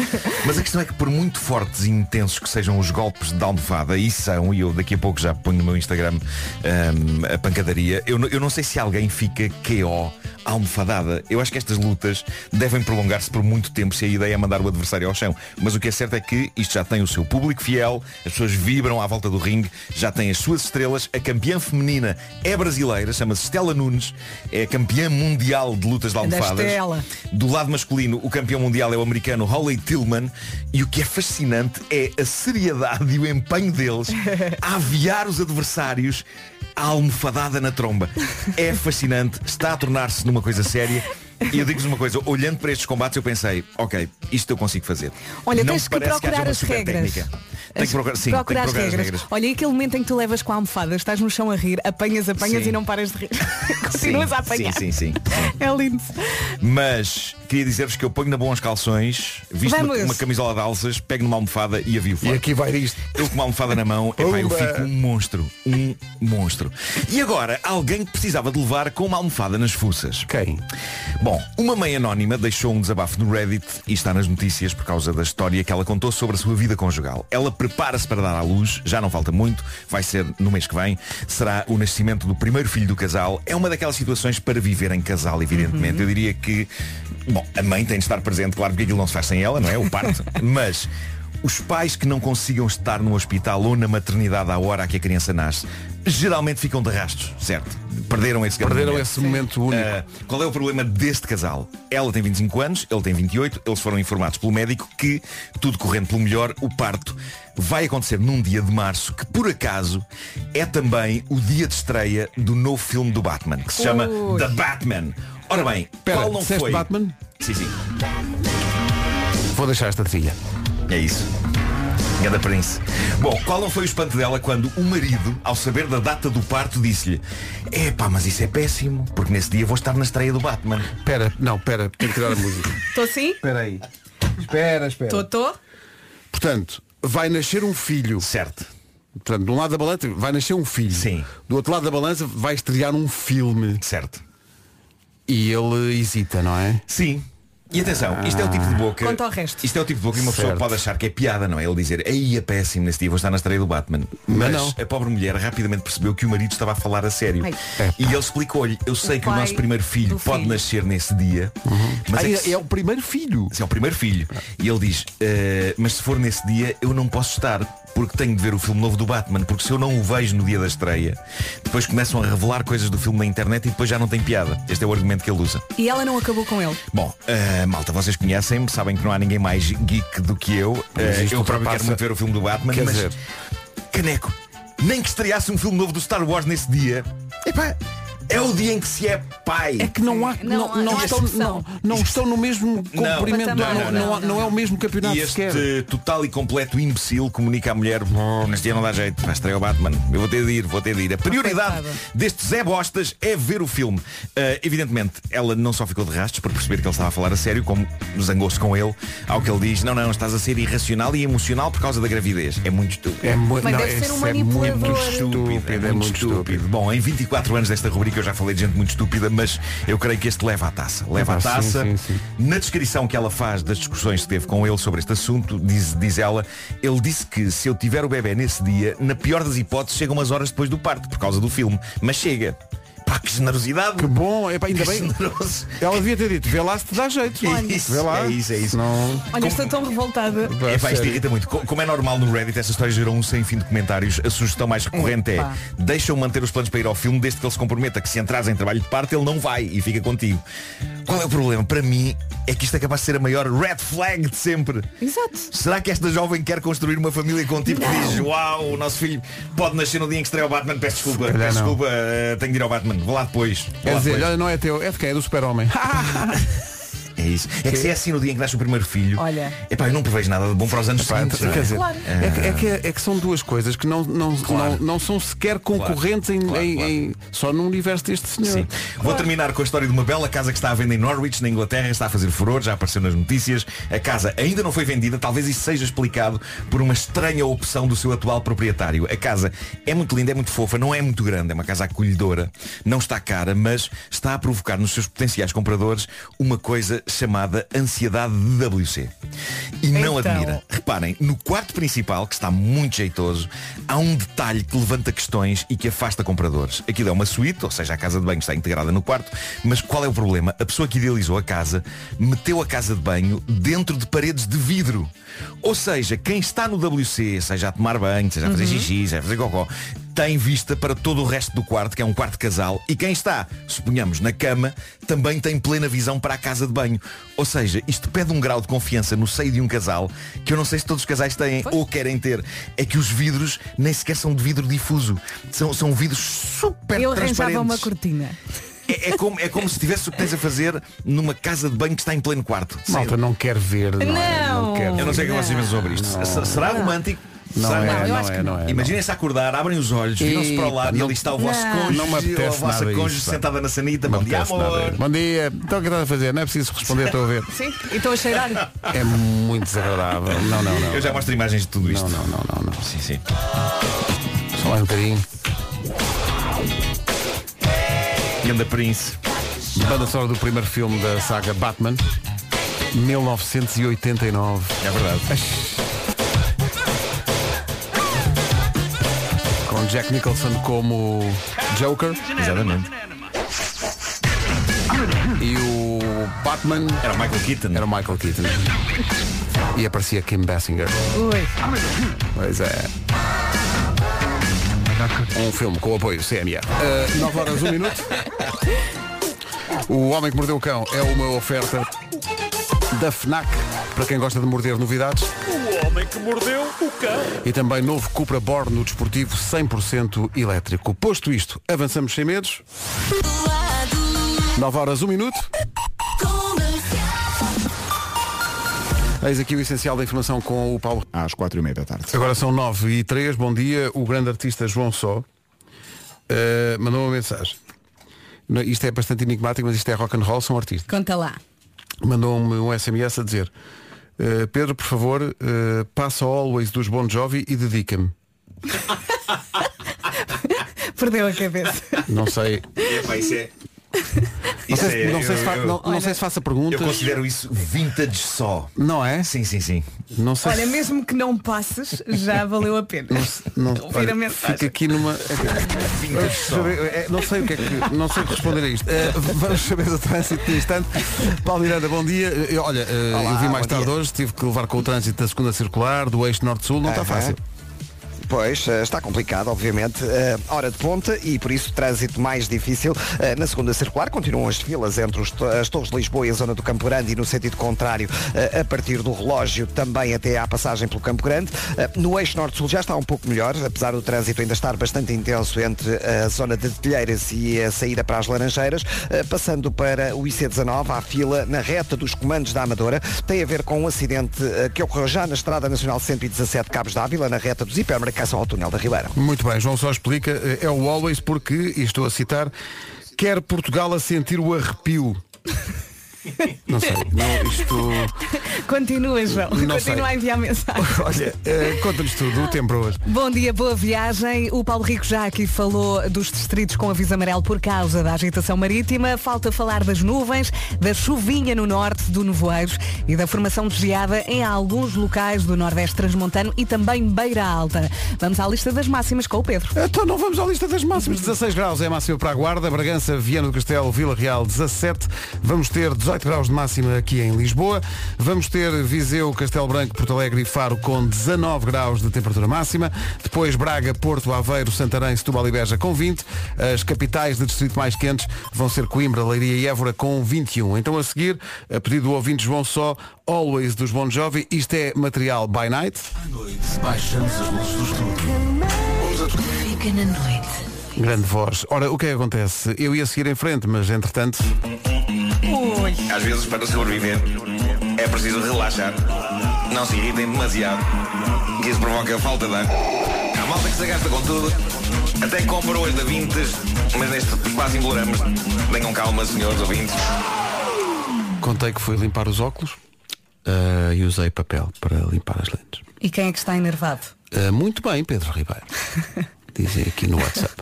Mas a questão é que por muito fortes e intensos que sejam os golpes de almofada, e são, e eu daqui a pouco já ponho no meu Instagram hum, a pancadaria, eu, não- eu não sei se alguém fica KO almofadada. Eu acho que estas lutas devem prolongar-se por muito tempo se a ideia é mandar o adversário ao chão. Mas o que é certo é que isto já tem o seu público fiel, as pessoas vibram à volta do ringue, já tem as suas estrelas. A campeã feminina é brasileira, chama-se Stella Nunes, é a campeã mundial de lutas de Anda, almofadas. Do lado masculino, o campeão mundial é o americano Holly Tillman e o que é fascinante é a seriedade e o empenho deles a aviar os adversários à almofadada na tromba. É fascinante, está a tornar-se numa coisa séria E eu digo-vos uma coisa, olhando para estes combates eu pensei, ok, isto eu consigo fazer. Olha, Não tens que parece procurar haja uma as super regras. técnica. Tenho que procurar, sim, procurar, que procurar as, regras. regras. Olha, e aquele momento em que tu levas com a almofada, estás no chão a rir, apanhas, apanhas Sim. e não paras de rir. Continuas a apanhar. Sim, sim, sim. É lindo. Mas queria dizer-vos que eu ponho na boa uns calções, visto uma, uma camisola de alças, pego numa almofada e avio fora. E aqui vai disto. Eu com uma almofada na mão, epá, eu fico um monstro. Um monstro. E agora, alguém que precisava de levar com uma almofada nas fuças. Quem? Bom, uma mãe anónima deixou um desabafo no Reddit e está nas notícias por causa da história que ela contou sobre a sua vida conjugal. Ela prepara-se para dar à luz, já não falta muito, vai ser no mês que vem, será o nascimento do primeiro filho do casal. É uma daquelas situações para viver em casal, evidentemente. Eu diria que, bom, a mãe tem de estar presente, claro, porque aquilo não se faz sem ela, não é? O parto. Mas os pais que não consigam estar no hospital ou na maternidade à hora a que a criança nasce, geralmente ficam de rastros, certo? Perderam esse Perderam momento. esse momento único. Ah, qual é o problema deste casal? Ela tem 25 anos, ele tem 28, eles foram informados pelo médico que, tudo correndo pelo melhor, o parto vai acontecer num dia de março, que por acaso é também o dia de estreia do novo filme do Batman, que se chama Ui. The Batman. Ora bem, Espera, qual não foi? Batman? Sim, sim. Vou deixar esta trilha. É isso. Ganda Prince. Bom, qual não foi o espanto dela quando o marido, ao saber da data do parto, disse-lhe Epá, mas isso é péssimo, porque nesse dia vou estar na estreia do Batman. Espera, não, espera, tenho que tirar a música. Estou sim? Espera aí. Espera, espera. Estou, estou. Portanto, vai nascer um filho. Certo. Portanto, de um lado da balança vai nascer um filho. Sim. Do outro lado da balança vai estrear um filme. Certo. E ele hesita, não é? Sim. E atenção, isto é o tipo de boca. Conta ao resto. Isto é o tipo de boca que uma pessoa Certo. pode achar que é piada, não é? Ele dizer, aí é péssimo nesse dia, vou estar na estreia do Batman. Mas, não. a pobre mulher rapidamente percebeu que o marido estava a falar a sério. Ai. E ele explicou-lhe, eu sei O que o pai nosso primeiro filho do pode filho. nascer nesse dia, mas Ah, é, é, que é o primeiro filho. se é o primeiro filho. E ele diz, "Eh, mas se for nesse dia, eu não posso estar, porque tenho de ver o filme novo do Batman, porque se eu não o vejo no dia da estreia, depois começam a revelar coisas do filme na internet e depois já não tem piada. Este é o argumento que ele usa. E ela não acabou com ele. Bom, eh, malta, vocês conhecem-me, sabem que não há ninguém mais geek do que eu. Eh, isto eu próprio quero muito ver o filme do Batman, Quer mas. dizer- Caneco, nem que estreasse um filme novo do Star Wars nesse dia. Epá, é o dia em que se é pai. É que não há, Não, não, não, há estão, não, não estão no mesmo comprimento, não, não, não, é o mesmo campeonato E este sequer. total e completo imbecil comunica à mulher "Oh, Neste dia não dá jeito, vai estrear o Batman. Eu vou ter de ir, vou ter de ir. A prioridade deste Zé Bostas é ver o filme. Ah, Evidentemente, ela não só ficou de rastros Por perceber que ele estava a falar a sério Como zangou-se com ele Ao que ele diz, não, não, estás a ser irracional e emocional Por causa da gravidez. É muito estúpido. É muito, Mas não, deve ser um isso é muito estúpido, é muito estúpido. Bom, em 24 anos desta rubrica eu já falei de gente muito estúpida, mas eu creio que este leva à taça. Leva à Ah, sim, taça. sim, sim. Na descrição que ela faz das discussões que teve com ele sobre este assunto, diz, diz ela, ele disse que se eu tiver o bebê nesse dia, na pior das hipóteses, chega umas horas depois do parto, por causa do filme. Mas chega. Pá, que generosidade. Que bom, epá, ainda Que bem. generoso. Ela devia ter dito, vê lá se te dá jeito. É isso, vê lá. é isso, é isso. Senão- Olha, estou tão revoltada. É, pá, isto irrita muito. Co- Como é normal no Reddit, essa história gerou um sem fim de comentários. A sugestão mais recorrente é deixam manter os planos para ir ao filme desde que ele se comprometa que se entrares em trabalho de parte ele não vai e fica contigo. Qual é o problema? Para mim é que isto é capaz de ser a maior red flag de sempre. Exato. Será que esta jovem quer construir uma família com um tipo que diz Uau, o nosso filho pode nascer no dia em que estreia o Batman Peço desculpa, peço não. desculpa eh, Tenho de ir ao Batman, vou lá depois Vou Quer lá dizer, depois. olha, não é teu, é de quem? É do super-homem. É isso. É que se é assim no dia em que nasce o primeiro filho Olha. Epá, eu não prevejo nada de bom para os anos seguintes não é? quer dizer, Claro. é, que, é, que, é que são duas coisas que não, não, Claro. não, não são sequer concorrentes em, Claro, em- claro. em- só no universo deste senhor. Sim. Vou terminar com a história de uma bela casa que está à venda em Norwich, na Inglaterra, está a fazer furor, já apareceu nas notícias. A casa ainda não foi vendida, talvez isso seja explicado por uma estranha opção do seu atual proprietário. A casa é muito linda, é muito fofa, não é muito grande, é uma casa acolhedora, não está cara, mas está a provocar nos seus potenciais compradores uma coisa chamada ansiedade de WC. E não Então. admira. Reparem, no quarto principal, que está muito jeitoso, há um detalhe que levanta questões e que afasta compradores. Aquilo é uma suíte, ou seja, a casa de banho está integrada no quarto, mas qual é o problema? A pessoa que idealizou a casa meteu a casa de banho dentro de paredes de vidro. Ou seja, quem está no WC, seja a tomar banho, seja a fazer xixi, seja a fazer cocó, tem vista para todo o resto do quarto, que é um quarto de casal, e quem está, suponhamos, na cama, também tem plena visão para a casa de banho. Ou seja, isto pede um grau de confiança no seio de um casal que eu não sei se todos os casais têm ou querem ter. É que os vidros nem sequer são de vidro difuso. São, são vidros super Eu arranjava transparentes. uma cortina. É, é como, é como se tivesse o que tens a fazer numa casa de banho que está em pleno quarto. Malta não quer ver. Não, é? Não. quer Eu não sei o que vocês pensam sobre isto. Não. Se- Será romântico? Não Será é, romântico? não é, não é. Imaginem-se a acordar, abrem os olhos, viram-se para o lado e Não- ali está o vosso Não. cônjuge, Não me ou a apetece vossa nada cônjuge isso, sentada na sanita. Não Bom dia, apetece amor. Bom dia. Então o que estás a fazer? Não é preciso responder, estou a ver. Sim, e estou a cheirar. É muito desagradável. Não, não, não. Eu já mostro imagens de tudo isto. Não, não, não, não, não. Sim, sim. Só mais um bocadinho. Ganda Prince. Banda sonora do primeiro filme da saga Batman. 1989. É verdade. Com Jack Nicholson como Joker. Exatamente. E o Batman Era o Michael Keaton. era o Michael Keaton. E aparecia Kim Basinger. Ui. Pois é. Um filme com o apoio CMA. 9 horas, 1 minuto. O Homem que Mordeu o Cão é uma oferta da FNAC para quem gosta de morder novidades. O homem que mordeu o cão. E também novo Cupra Born desportivo 100% elétrico. Posto isto, avançamos sem medos. 9 horas, 1 minuto. Eis aqui o essencial da informação com o Paulo. Às quatro e meia da tarde. Agora são 9 e 3. Bom dia. O grande artista João Só eh, mandou uma mensagem. Isto é bastante enigmático, mas isto é rock and roll, são artistas. Conta lá. Mandou-me um SMS a dizer eh, Pedro, por favor, eh, passa Always dos Bon Jovi e dedica-me. Perdeu a cabeça. Não sei. Epá, isso é. Não sei, é- não sei se eu- fa- eu- não- não sei se faça Eu perguntas. considero isso vintage só. Não é? Sim, sim, sim. Não sei. Olha, mesmo que não passes, já valeu a pena. Não, Ouvir a mensagem. fica aqui numa. Saber- é, não sei o que é que. Não sei o que responder a isto. Eh, vamos saber do trânsito no instante. Paulo Miranda, bom dia. Eh, olha, eh, Olá, eu vi mais tarde dia. hoje, tive que levar com o trânsito da segunda circular, do eixo norte-sul, não está Aham. fácil. Pois, eh, está complicado, obviamente. Eh, hora de ponta e por isso trânsito mais difícil. Eh, na segunda circular continuam as filas entre as Torres de Lisboa e a zona do Campo Grande e no sentido contrário, a partir do relógio também até à passagem pelo Campo Grande. No eixo norte-sul já está um pouco melhor, apesar do trânsito ainda estar bastante intenso entre a zona de Telheiras e a saída para as Laranjeiras. Passando para o IC19, à fila na reta dos comandos da Amadora. Tem a ver com um acidente que ocorreu já na Estrada Nacional 117 Cabos d'Ávila, na reta dos hipermercados ao túnel da Ribeira. Muito bem, João só explica, eh, é o Always porque, e estou a citar, quer Portugal a sentir o arrepio. Não sei, não, isto. Continua, João. Não Continua sei. a enviar mensagem. Olha, eh, conta-nos tudo, o tempo hoje. Bom dia, boa viagem. O Paulo Rico já aqui falou dos distritos com aviso amarelo por causa da agitação marítima. Falta falar das nuvens, da chuvinha no norte, do nevoeiros e da formação de geada em alguns locais do Nordeste Transmontano e também Beira Alta. Vamos à lista das máximas com o Pedro. Então não vamos à lista das máximas. 16 graus é a máxima para a Guarda, Bragança, Viana do Castelo, Vila Real 17. Vamos ter 18 graus de máxima aqui em Lisboa. Vamos ter Viseu, Castelo Branco, Porto Alegre e Faro com 19 graus de temperatura máxima. Depois Braga, Porto, Aveiro, Santarém, Setúbal e Beja com 20. As capitais de distrito mais quentes vão ser Coimbra, Leiria e Évora com 21. Então a seguir, a pedido do ouvinte João Só, Always dos Bon Jovi. Isto é material by night. Baixamos as luzes do estúdio. Fica na noite. Grande voz. Ora, o que é que acontece? Eu ia seguir em frente, mas entretanto. Às vezes, para sobreviver, é preciso relaxar. Não se irritem demasiado, que isso provoca falta de ar. Há malta que se gasta com tudo, até compra hoje da Vintes, mas neste quase embolamos. Tenham calma, senhores ouvintes. Contei que fui limpar os óculos ah, e usei papel para limpar as lentes. E quem é que está enervado? Ah, muito bem, Pedro Ribeiro. Dizem aqui no WhatsApp.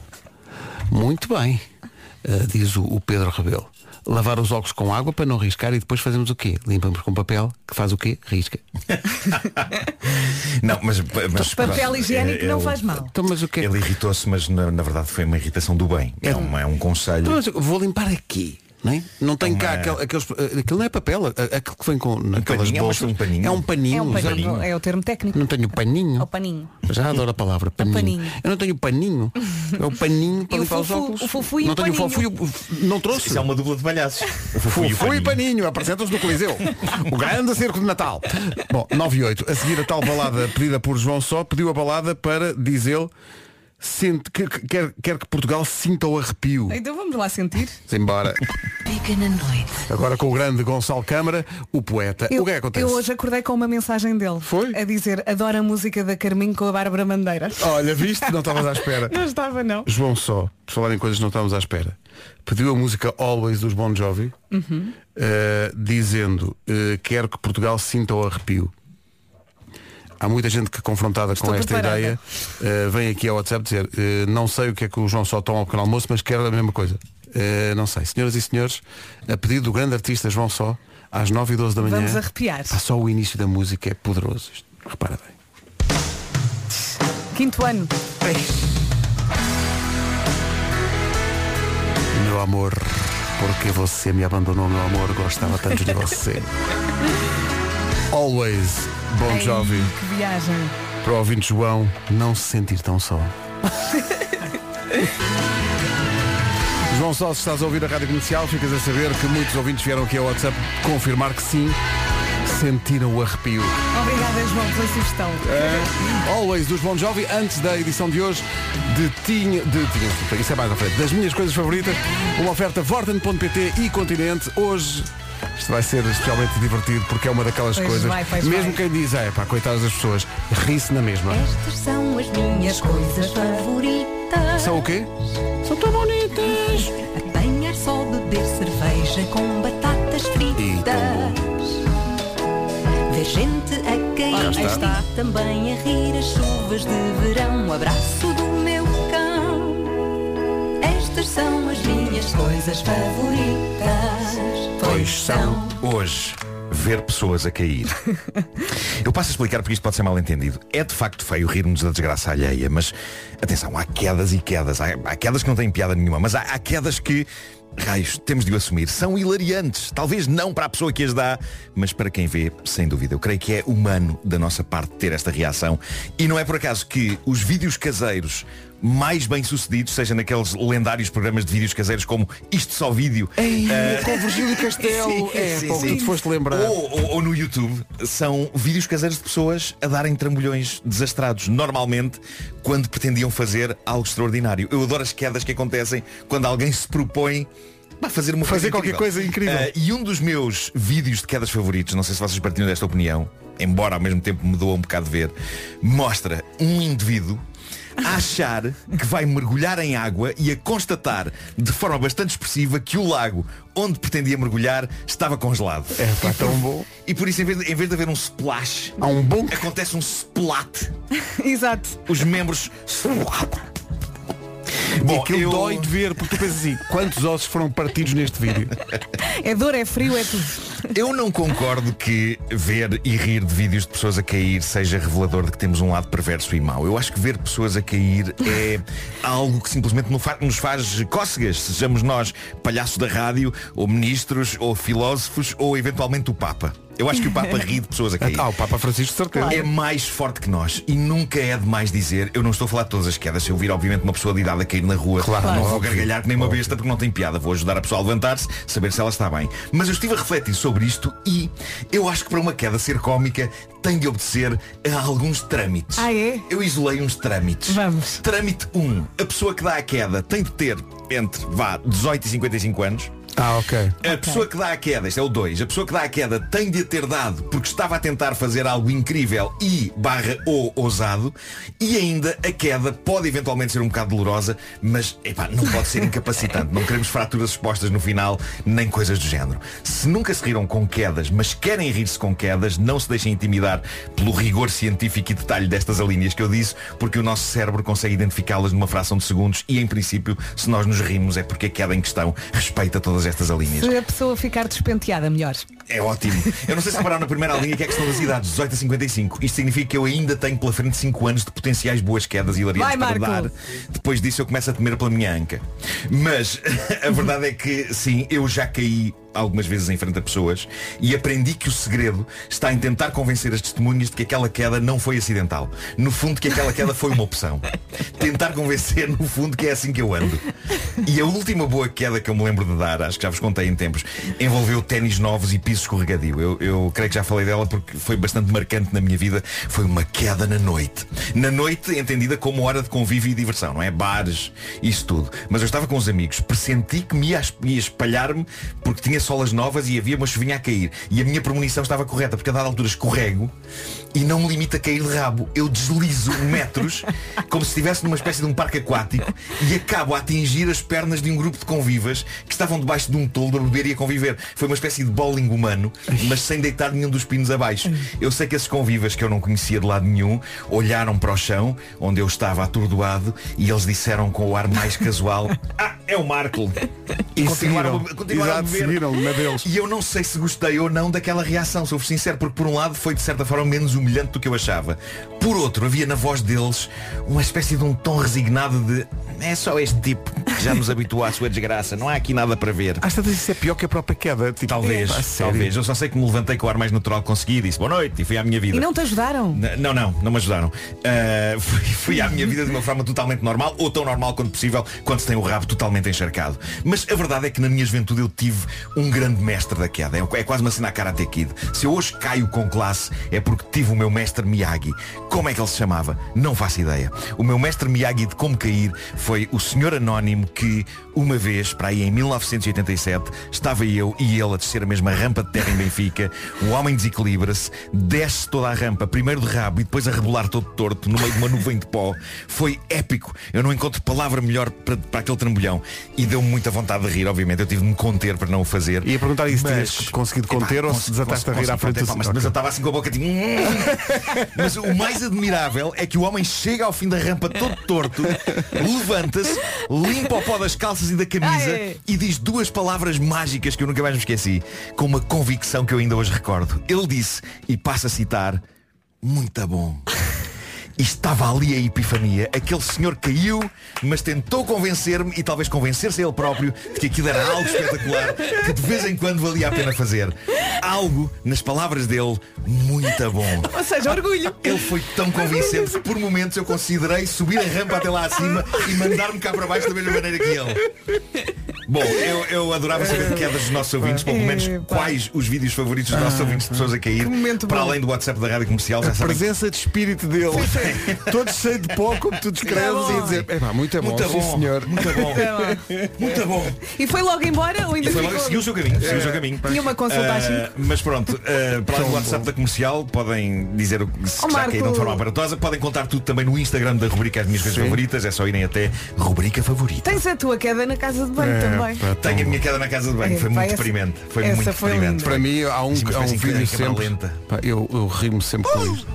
Muito bem, ah, diz o, o Pedro Rebelo. Lavar os óculos com água para não riscar e depois fazemos o quê? Limpamos com papel, que faz o quê? Risca. Não, mas, mas Papel higiênico não faz mal. Então, mas o que é Ele irritou-se, mas na, na verdade foi uma irritação do bem. É, uma- é um conselho. Então, mas eu vou limpar aqui. Não, é? não tem cá Uma- aquele, aqueles. eh, Aquilo não é papel, é- é aquilo que vem com naquelas paninho, é bolsas. um paninho. É um paninho. É um paninho, é o termo técnico. Não tenho paninho. É o paninho. Já adoro a palavra paninho. paninho. Eu não tenho paninho. É o paninho para o limpar os óculos. o fufu e não o tenho o paninho. fufu e o- Não trouxe. Isso é uma dupla de palhaços. O Fufu e e Paninho. paninho, apresentam-se no Coliseu. O grande circo de Natal. Bom, 9 e 8. A seguir a tal balada pedida por João Só, pediu a balada para, diz ele, sente, que, que- quer, quer que Portugal sinta o arrepio. Então vamos lá sentir. Embora. Fica na noite. Agora com o grande Gonçalo Câmara, o poeta. Eu, o que é que acontece? eu hoje acordei com uma mensagem dele. Foi? A dizer, adoro a música da Carminho com a Bárbara Bandeira. Olha, viste? Não estavas à espera. Não estava, não. João Só, por falar em coisas que não estávamos à espera, pediu a música Always dos Bon Jovi, Uhum. eh, dizendo eh, quero que Portugal sinta o arrepio. Há muita gente que confrontada Estou com esta preparada. ideia eh, vem aqui ao WhatsApp dizer eh, não sei o que é que o João Só toma ao pequeno almoço, mas quero a mesma coisa. Eh, não sei. Senhoras e senhores, a pedido do grande artista João Só, às 9 e 12 da manhã. Vamos arrepiar. pá, só o início da música é poderoso. Isto, repara bem. Quinto ano. Meu amor, porque você me abandonou, meu amor, gostava tanto de você. Always, Bon Ai, Jovi. que viagem. Para o ouvinte João, não se sentir tão só. João Só, se estás a ouvir a Rádio Comercial, ficas a saber que muitos ouvintes vieram aqui ao WhatsApp confirmar que sim, sentiram o arrepio. Obrigada, João, pela sugestão. É, Always dos Bon Jovi, antes da edição de hoje de Tinha, de Tinha, isso é mais à frente, das minhas coisas favoritas, uma oferta Vorten.pt e Continente. Hoje isto vai ser especialmente divertido porque é uma daquelas Pois coisas, vai, pois mesmo vai. quem diz, é pá, coitadas das pessoas, ri-se na mesma. Estas são as minhas coisas favoritas. São o quê? São tão bonitas. Apanhar só beber cerveja com batatas fritas. Ver gente a cair está. e também a rir as chuvas de verão. Um abraço do meu cão. Estas são as minhas coisas favoritas. Pois são. Hoje, ver pessoas a cair. Eu passo a explicar porque isto pode ser mal entendido. É de facto feio rirmos da desgraça alheia, mas atenção, há quedas e quedas. Há, há quedas que não têm piada nenhuma, mas há, há quedas que, raios, temos de o assumir, são hilariantes. Talvez não para a pessoa que as dá, mas para quem vê, sem dúvida. Eu creio que é humano da nossa parte ter esta reação. E não é por acaso que os vídeos caseiros mais bem sucedidos, seja naqueles lendários programas de vídeos caseiros como Isto Só Vídeo. Ei, eh, com Virgílio Castelo. É, pá, o que tu te foste lembrar. Ou, ou- ou no YouTube são vídeos caseiros de pessoas a darem trambolhões desastrados, normalmente quando pretendiam fazer algo extraordinário. Eu adoro as quedas que acontecem quando alguém se propõe a fazer uma Fazer coisa qualquer incrível. coisa incrível. Ah, e um dos meus vídeos de quedas favoritos, não sei se vocês partilham desta opinião, embora ao mesmo tempo me doa um bocado de ver, mostra um indivíduo achar que vai mergulhar em água e a constatar de forma bastante expressiva que o lago onde pretendia mergulhar estava congelado. É pá, tão bom. E por isso, em vez de, em vez de haver um splash, Há um bom. acontece um splat. Exato. Os membros Bom, aquilo eu- dói de ver, porque tu pensas assim, quantos ossos foram partidos neste vídeo? É dor, é frio, é tudo. Eu não concordo que ver e rir de vídeos de pessoas a cair seja revelador de que temos um lado perverso e mau. Eu acho que ver pessoas a cair é algo que simplesmente nos fa- nos faz cócegas, sejamos nós palhaços da rádio, ou ministros, ou filósofos, ou eventualmente o Papa. Eu acho que o Papa ri de pessoas a cair. Ah, o Papa Francisco, de certeza. É mais forte que nós e nunca é demais dizer, eu não estou a falar de todas as quedas, se eu vir obviamente uma pessoa de idade a cair na rua, Claro, não vou gargalhar que nem uma besta porque não tem piada, vou ajudar a pessoa a levantar-se, saber se ela está bem. Mas eu estive a refletir sobre isto e eu acho que para uma queda ser cómica tem de obedecer a alguns trâmites. Ah, é? Eu isolei uns trâmites. Vamos. Trâmite 1. A pessoa que dá a queda tem de ter entre, vá, 18 e 55 anos. Ah, ok. A pessoa que dá a queda, isto é o 2, a pessoa que dá a queda tem de a ter dado porque estava a tentar fazer algo incrível e barra ou ousado e ainda a queda pode eventualmente ser um bocado dolorosa, mas epá, não pode ser incapacitante. Não queremos fraturas expostas no final, nem coisas do género. Se nunca se riram com quedas, mas querem rir-se com quedas, não se deixem intimidar pelo rigor científico e detalhe destas alíneas que eu disse, porque o nosso cérebro consegue identificá-las numa fração de segundos e, em princípio, se nós nos rimos é porque a queda em questão respeita todas estas alíneas. A pessoa ficar despenteada, melhor. É ótimo. Eu não sei se repararam na primeira linha que é a questão das idades, 18 a 55. Isto significa que eu ainda tenho pela frente 5 anos de potenciais boas quedas e hilariantes Vai, para Marco. dar. Depois disso eu começo a temer pela minha anca. Mas a verdade é que sim, eu já caí algumas vezes em frente a pessoas e aprendi que o segredo está em tentar convencer as testemunhas de que aquela queda não foi acidental. No fundo, que aquela queda foi uma opção. Tentar convencer, no fundo, que é assim que eu ando. E a última boa queda que eu me lembro de dar, acho que já vos contei em tempos, envolveu ténis novos e piso escorregadio. Eu, eu creio que já falei dela porque foi bastante marcante na minha vida. Foi uma queda na noite. Na noite, entendida como hora de convívio e diversão, não é? Bares, isso tudo. Mas eu estava com os amigos, pressenti que me ia es- ia espalhar-me porque tinha solas novas e havia uma chuvinha a cair. E a minha premonição estava correta, porque a dada altura escorrego e não me limita a cair de rabo. Eu deslizo metros, como se estivesse numa espécie de um parque aquático, e acabo a atingir as pernas de um grupo de convivas que estavam debaixo de um toldo a beber e a conviver. Foi uma espécie de bowling humano, mas sem deitar nenhum dos pinos abaixo. Eu sei que esses convivas que eu não conhecia de lado nenhum olharam para o chão, onde eu estava atordoado, e eles disseram com o ar mais casual, ah, é o Marco. E continuaram, seguiram. continuaram Exato, beber. seguiram. E eu não sei se gostei ou não daquela reação, sou sincero, porque por um lado foi de certa forma menos humilhante do que eu achava. Por outro, havia na voz deles uma espécie de um tom resignado de é só este tipo que já nos habituou à sua desgraça, não há aqui nada para ver. Às tantas isso é pior que a própria queda. Tipo, Talvez, pá, sério. talvez. Eu só sei que me levantei com o ar mais natural que consegui e disse boa noite e fui à minha vida. E não te ajudaram? N- Não, não, não me ajudaram. Uh, fui, fui à minha vida de uma forma totalmente normal, ou tão normal quanto possível, quando se tem o rabo totalmente encharcado. Mas a verdade é que na minha juventude eu tive um grande mestre da queda. É, é quase uma cena a Karate Kid. Se eu hoje caio com classe, é porque tive o meu mestre Miyagi. Como é que ele se chamava? Não faço ideia. O meu mestre Miyagi de como cair foi o senhor anónimo que, uma vez, para aí em 1987, estava eu e ele a descer a mesma rampa de terra em Benfica. O homem desequilibra-se, desce toda a rampa, primeiro de rabo e depois a rebolar todo torto, no meio de uma nuvem de pó. Foi épico. Eu não encontro palavra melhor para, para aquele trambolhão. E deu-me muita vontade de rir, obviamente. Eu tive de me conter para não o fazer. Ia perguntar isso, Mas- tinhas conseguido conter ou se desataste a rir à frente assim? mas, mas eu estava assim com a boca tipo. "Hum". mas o mais admirável é que o homem chega ao fim da rampa todo torto, levanta-se, limpa o pó das calças e da camisa Ai. e diz duas palavras mágicas que eu nunca mais me esqueci, com uma convicção que eu ainda hoje recordo. Ele disse, e passa a citar, muito bom. E estava ali a epifania. Aquele senhor caiu, mas tentou convencer-me e talvez convencer-se a ele próprio de que aquilo era algo espetacular, que de vez em quando valia a pena fazer. Algo, nas palavras dele, muito bom. Ou seja, orgulho. Ele foi tão convincente que por momentos eu considerei subir a rampa até lá acima e mandar-me cá para baixo da mesma maneira que ele. Bom, eu, eu adorava saber de quedas dos nossos ouvintes, pelo menos quais os vídeos favoritos dos nossos ouvintes de pessoas a cair, para além do WhatsApp da Rádio Comercial, já A presença de espírito dele. Todo cheio de pó, como tu descreves, e dizer, é pá, muito bom, Muito sim bom, senhor. muito bom. Muito bom. E foi logo embora ou ainda E foi logo, seguiu o seu caminho, seguiu o seu caminho. Tinha uma consulta cinco. Mas pronto, ah, para do WhatsApp da comercial, podem dizer o que se Oh, já Marco. caíram de forma aparatosa, podem contar tudo também no Instagram da rubrica As Minhas Sim. Favoritas, é só irem até rubrica favorita. Tens a tua queda na casa de banho É, também. pá, Tenho a minha queda na casa de banho, É, foi pá, muito deprimente. Foi muito deprimente. linda. Para mim há um, há um vídeo sempre. Pá, eu, eu rimo sempre com isto.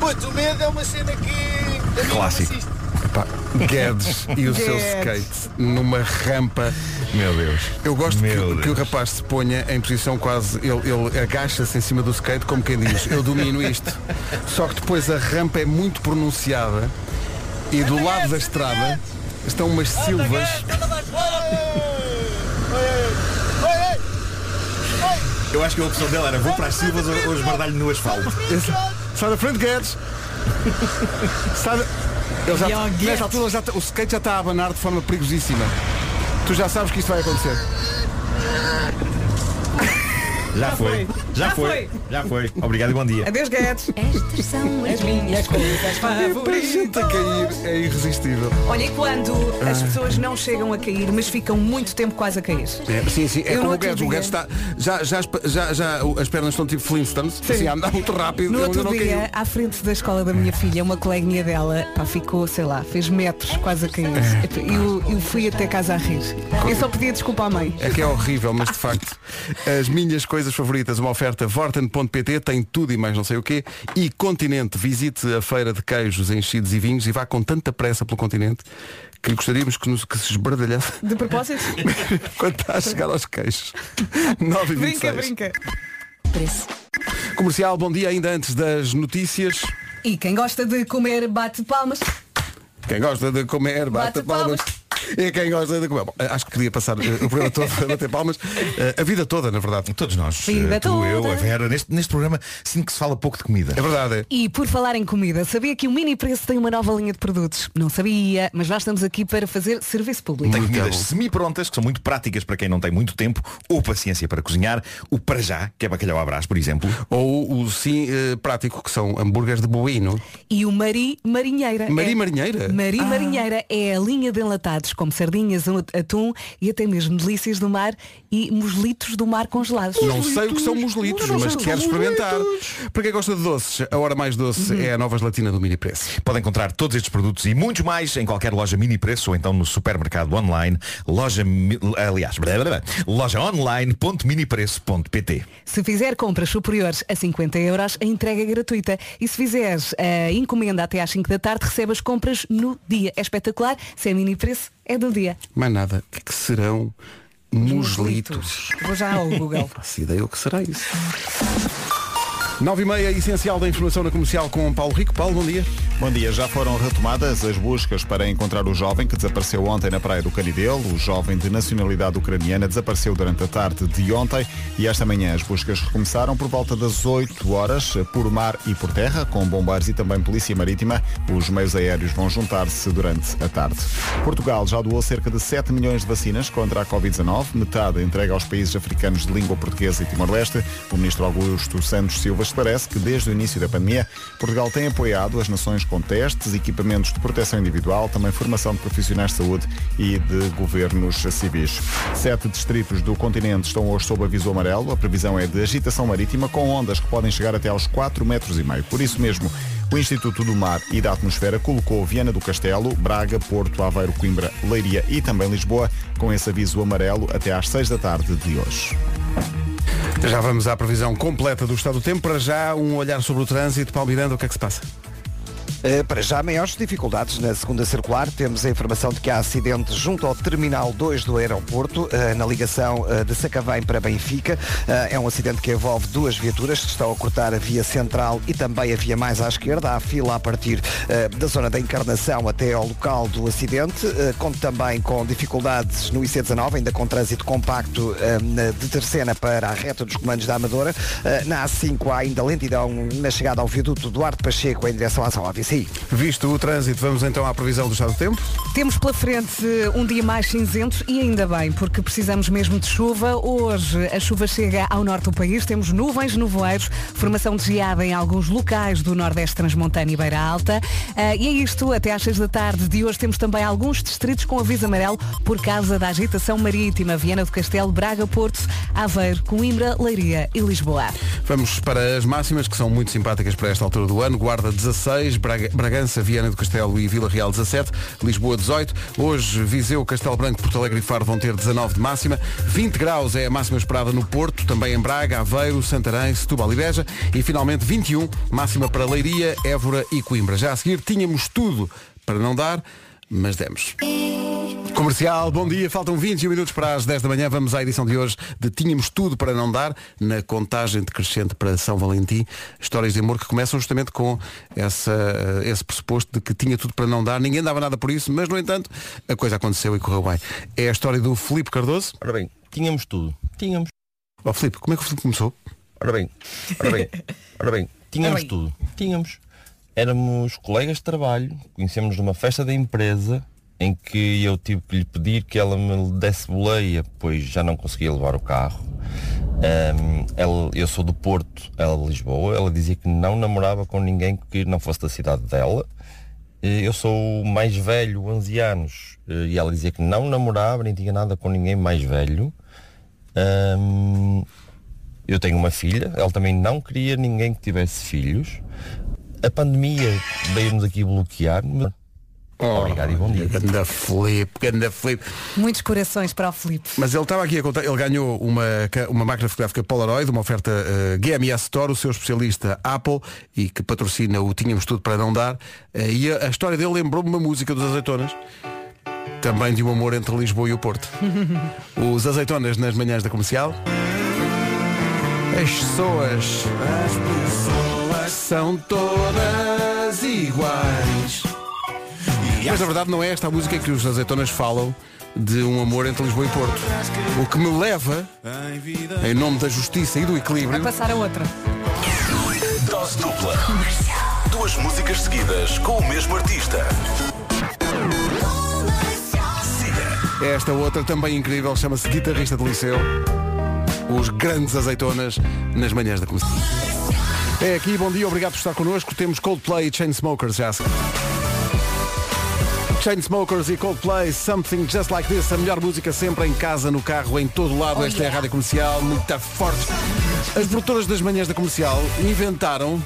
Puto, o medo é uma cena que. Clássico. Pá, Guedes e o seu skate numa rampa. Meu Deus. Eu gosto que, Meu que o rapaz se ponha em posição quase. Ele, ele agacha-se em cima do skate como quem diz, eu domino isto. Só que depois a rampa é muito pronunciada e do lado da estrada estão umas silvas. Eu acho que a opção dela era vou para as silvas ou, ou esbardalho no asfalto. Sai da frente, Guedes! Sai da... Ele já, nesta altura já tá- o skate já está a abanar de forma perigosíssima. Tu já sabes que isto vai acontecer. Já foi. Já Já foi. foi. Já foi. Obrigado e bom dia. Adeus, Guedes. Estas são as minhas coisas Para a gente a cair é irresistível. Olha, e quando as pessoas não chegam a cair, mas ficam muito tempo quase a cair? É, sim, sim, é Eu como o Guedes. O dia- Guedes está. Já, já, já, já as pernas estão tipo Flintstones, assim, a andar muito rápido. No outro dia, caiu. à frente da escola da minha filha, uma coleguinha dela pá, ficou, sei lá, fez metros quase a cair. Eu, eu fui até casa a rir. Eu só pedia desculpa à mãe. É que é horrível, mas de facto, as minhas coisas favoritas, uma oferta Vorten.pt, tem tudo e mais não sei o quê. E Continente, visite a feira de queijos, enchidos e vinhos e vá com tanta pressa pelo continente que gostaríamos que, nos, que se esbardalhasse De propósito? quando está a chegar aos queijos. 9 e 26. brinca, brinca. Preço. Comercial, bom dia ainda antes das notícias. E quem gosta de comer bate palmas. Quem gosta de comer, bate, Bate palmas. palmas. é quem gosta de comer. Bom, acho que podia passar eh, o programa todo a bater palmas. eh, a vida toda, na verdade. Todos nós. Vida eh, tu, toda. eu, a Vera, neste, neste programa sinto que se fala pouco de comida. É verdade. é. E por falar em comida, sabia que o Mini Preço tem uma nova linha de produtos? Não sabia, mas nós estamos aqui para fazer serviço público. Tem comidas semi-prontas, que são muito práticas para quem não tem muito tempo ou paciência para cozinhar. O para já, que é bacalhau à brás, por exemplo. Ou o sim eh, prático, que são hambúrgueres de boino. E o Mari Marinheira. Mari é... Marinheira? Mari Ah. Marinheira é a linha de enlatados, como sardinhas, atum e até mesmo delícias do mar e muslitos do mar congelados. Não sei o que são muslitos, mas quero experimentar. Para quem gosta de doces, a hora mais doce é a nova gelatina do Mini Preço. Pode encontrar todos estes produtos e muitos mais em qualquer loja mini preço ou então no supermercado online, loja, aliás, blá, blá, blá, loja online.minipreço.pt. Se fizer compras superiores a 50 euros, a entrega é gratuita. E se fizeres a encomenda até às 5 da tarde, recebe as compras no dia. É espetacular. Se é mini preço, é do dia. Mais nada. O que, que serão muslitos? Vou já ao Google. Faço ideia o que será isso. 9 e meia, essencial da informação na comercial com Paulo Rico. Paulo, bom dia. Bom dia, já foram retomadas as buscas para encontrar o jovem que desapareceu ontem na praia do Canidelo. O jovem de nacionalidade ucraniana desapareceu durante a tarde de ontem e esta manhã as buscas recomeçaram por volta das 8 horas por mar e por terra, com bombeiros e também polícia marítima. Os meios aéreos vão juntar-se durante a tarde. Portugal já doou cerca de 7 milhões de vacinas contra a Covid-19, metade entregue aos países africanos de língua portuguesa e Timor-Leste. O ministro Augusto Santos Silva esclarece que desde o início da pandemia, Portugal tem apoiado as nações com testes, equipamentos de proteção individual, também formação de profissionais de saúde e de governos civis. Sete distritos do continente estão hoje sob aviso amarelo. A previsão é de agitação marítima com ondas que podem chegar até aos 4 metros e meio. Por isso mesmo, o Instituto do Mar e da Atmosfera colocou Viana do Castelo, Braga, Porto, Aveiro, Coimbra, Leiria e também Lisboa com esse aviso amarelo até às 6 da tarde de hoje. Já vamos à previsão completa do estado do tempo. Para já, um olhar sobre o trânsito. Paulo Miranda, o que é que se passa? Uh, para já, maiores dificuldades na segunda circular. Temos a informação de que há acidente junto ao Terminal 2 do aeroporto, uh, na ligação uh, de Sacavém para Benfica. é um acidente que envolve duas viaturas que estão a cortar a via central e também a via mais à esquerda. Há fila a partir da zona da Encarnação até ao local do acidente. conto também com dificuldades no IC19, ainda com trânsito compacto de Terceira para a reta dos comandos da Amadora. na A5 há ainda lentidão na chegada ao viaduto Duarte Pacheco em direção à São Visto o trânsito, vamos então à previsão do estado do tempo. Temos pela frente um dia mais cinzento e ainda bem, porque precisamos mesmo de chuva. Hoje a chuva chega ao norte do país, temos nuvens, nevoeiros, formação de geada em alguns locais do Nordeste Transmontano e Beira Alta. Ah, e é isto, até às 6 da tarde de hoje temos também alguns distritos com aviso amarelo por causa da agitação marítima. Viana do Castelo, Braga, Porto, Aveiro, Coimbra, Leiria e Lisboa. Vamos para as máximas, que são muito simpáticas para esta altura do ano. Guarda 16, Braga, Bragança, Viana do Castelo e Vila Real 17, Lisboa 18. Hoje Viseu, Castelo Branco, Porto Alegre e Faro vão ter 19 de máxima. 20 graus é a máxima esperada no Porto, também em Braga, Aveiro, Santarém, Setúbal e Beja. E finalmente 21, máxima para Leiria, Évora e Coimbra. Já a seguir tínhamos tudo para não dar, mas demos. Comercial, bom dia. Faltam 21 minutos para as 10 da manhã. Vamos à edição de hoje de Tínhamos Tudo para Não Dar, na contagem decrescente para São Valentim. Histórias de amor que começam justamente com essa, esse pressuposto de que tinha tudo para não dar. Ninguém dava nada por isso, mas no entanto a coisa aconteceu e correu bem. É a história do Filipe Cardoso. Ora bem, tínhamos tudo. Tínhamos. Ó oh, Filipe, como é que o Filipe começou? Ora bem, ora bem, ora bem, tínhamos Ora bem. tudo. Tínhamos. Éramos colegas de trabalho, conhecemos numa festa da empresa em que eu tive que lhe pedir que ela me desse boleia, pois já não conseguia levar o carro. Ahm, ela- eu sou do Porto, ela de Lisboa. Ela dizia que não namorava com ninguém que não fosse da cidade dela. Eu sou o mais velho, 11 anos, e ela dizia que não namorava nem tinha nada com ninguém mais velho. Ahm, eu tenho uma filha, ela também não queria ninguém que tivesse filhos. A pandemia veio-nos aqui bloquear. Obrigado e bom dia. Ganda Filipe, ganda Filipe. Muitos corações para o Filipe. Mas ele estava aqui a contar, ele ganhou uma, uma máquina fotográfica Polaroid, uma oferta eh, GMS Store, o seu especialista Apple, e que patrocina o Tínhamos Tudo para Não Dar. Eh, e a, a história dele lembrou-me uma música dos Azeitonas, também de um amor entre Lisboa e o Porto. Os Azeitonas nas manhãs da comercial. As pessoas, as pessoas são todas iguais. Mas na verdade não é esta a música em que os azeitonas falam de um amor entre Lisboa e Porto. O que me leva, em nome da justiça e do A equilíbrio, passar a outra. Dose dupla. Duas músicas seguidas com o mesmo artista. esta outra também incrível, chama-se Guitarrista de Liceu. Os grandes azeitonas nas manhãs da comercial. É aqui, bom dia, obrigado por estar connosco. Temos Coldplay e Chainsmokers já. Chainsmokers e Coldplay, Something Just Like This, a melhor música sempre em casa, no carro, em todo lado. Esta é a rádio comercial, muito forte. As produtoras das manhãs da comercial inventaram,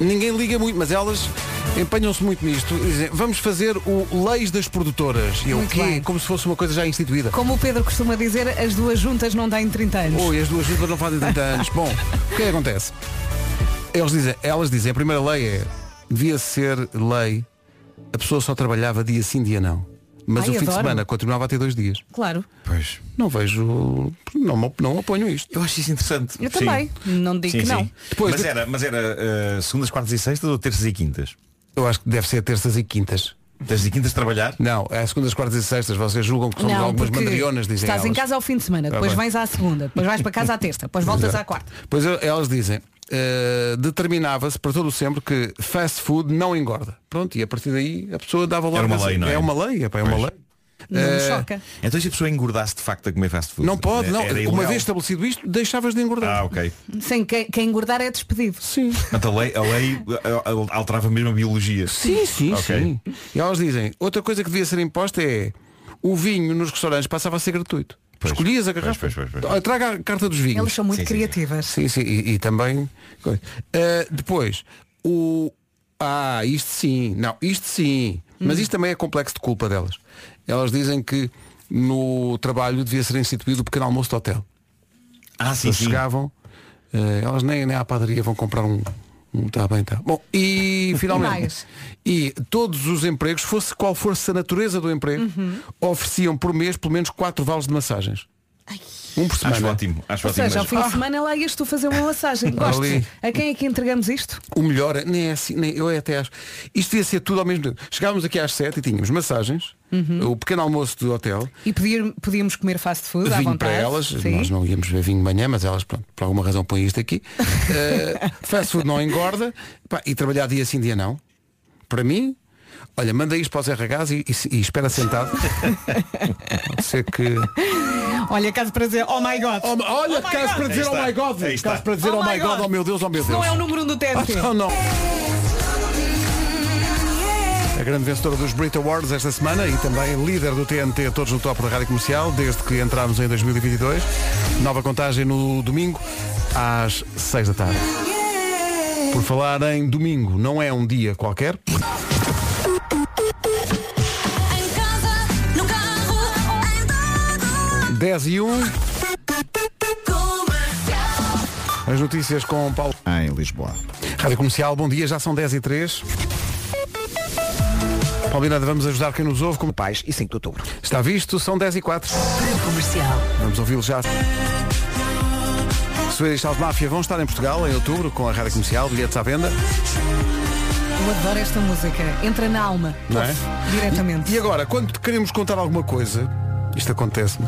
ninguém liga muito, mas elas empenham-se muito nisto e dizem, vamos fazer o Leis das Produtoras. E o quê? Como se fosse uma coisa já instituída. Como o Pedro costuma dizer, as duas juntas não têm 30 anos. Oi, as duas juntas não fazem 30 anos. Bom, o que é que acontece? Eles dizem, elas dizem, a primeira lei é, devia ser lei, a pessoa só trabalhava dia sim, dia não. Mas Ai, o fim de adoro. semana continuava a ter dois dias. Claro. Pois. Não vejo, não, me- não aponho isto. Eu acho isso interessante. Eu também. Não digo Sim, que não. sim. mas, era, mas era eh, segundas, quartas e sextas ou terças e quintas? Eu acho que deve ser terças e quintas. Terças e quintas trabalhar? Não, é segundas, quartas e sextas. Vocês julgam que somos Não, algumas porque mandrionas, dizem estás em elas. casa ao fim de semana, Tá depois bem. vais à segunda, depois vais para casa à terça, depois voltas Exato. à quarta. Pois elas dizem, eh, determinava-se para todo o sempre que fast food não engorda. Pronto, e a partir daí a pessoa dava logo Era uma assim, lei, não é? É uma lei, epá, é uma lei. Não me Eh, choca. Então se a pessoa engordasse de facto a comer fast food? Não pode, não. Era Uma vez estabelecido isto, deixavas de engordar. Ah, ok. Sem quem, quem engordar é despedido. Sim. Portanto, a lei, a lei eh, alterava mesmo a biologia. Sim, sim, Ok. sim. E elas dizem, outra coisa que devia ser imposta é o vinho nos restaurantes passava a ser gratuito. Escolhias a garrafa. pois, pois, pois. Olha, Traga a carta dos vinhos. Eles são muito criativas. Sim, sim, e, e também. Eh, depois, o. Ah, isto sim, não, isto sim. Mas isto também é complexo de culpa delas. Elas dizem que no trabalho devia ser instituído o pequeno almoço de hotel. Ah, sim, Eles sim. chegavam, eh, elas nem, nem à padaria vão comprar um. Um tá bem, tá. Bom, e finalmente. mais? E todos os empregos, fosse qual fosse a natureza do emprego, Uhum. ofereciam por mês pelo menos quatro vales de massagens. Um por semana. Acho ótimo, acho Ou ótimo. seja, ao fim de semana lá ias tu fazer uma massagem. Gosto. Ali. A quem é que entregamos isto? O melhor, é- nem é assim, nem, eu até acho. Isto devia ser tudo ao mesmo tempo. Chegávamos aqui às sete e tínhamos massagens, Uhum. o pequeno almoço do hotel, E podia- podíamos comer fast food à vinho vontade. para elas, Sim. nós não íamos ver vinho de manhã, mas elas pronto, por alguma razão põem isto aqui. Eh, fast food não engorda pá, e trabalhar dia sim, dia não. Para mim, olha, manda isto para os RHs e, e- e espera sentado. Pode ser que. Olha, caso para dizer, oh my god. olha, Oh my caso God. para dizer oh my god, caso para dizer Oh oh, my god, God. oh meu Deus, oh meu Deus. não é o número do TNT. Ah, não, não. A grande vencedora dos Brit Awards esta semana e também líder do TNT, todos no top da Rádio Comercial, desde que entramos em 2022. Nova contagem no domingo, às 6 da tarde. Por falar em domingo, não é um dia qualquer. 10 e 1. As notícias com Paulo. Em Lisboa. Rádio Comercial, bom dia, já são 10 e 3. Paulinada, vamos ajudar quem nos ouve como Pais e 5 de outubro. Está visto, são 10 e 4. Comercial. Vamos ouvi-lo já. Swedish House Mafia vão estar em Portugal em outubro com a Rádio Comercial, bilhetes à venda. Eu adoro esta música. Entra na alma. Não é? Diretamente. E agora, quando queremos contar alguma coisa, isto acontece-me,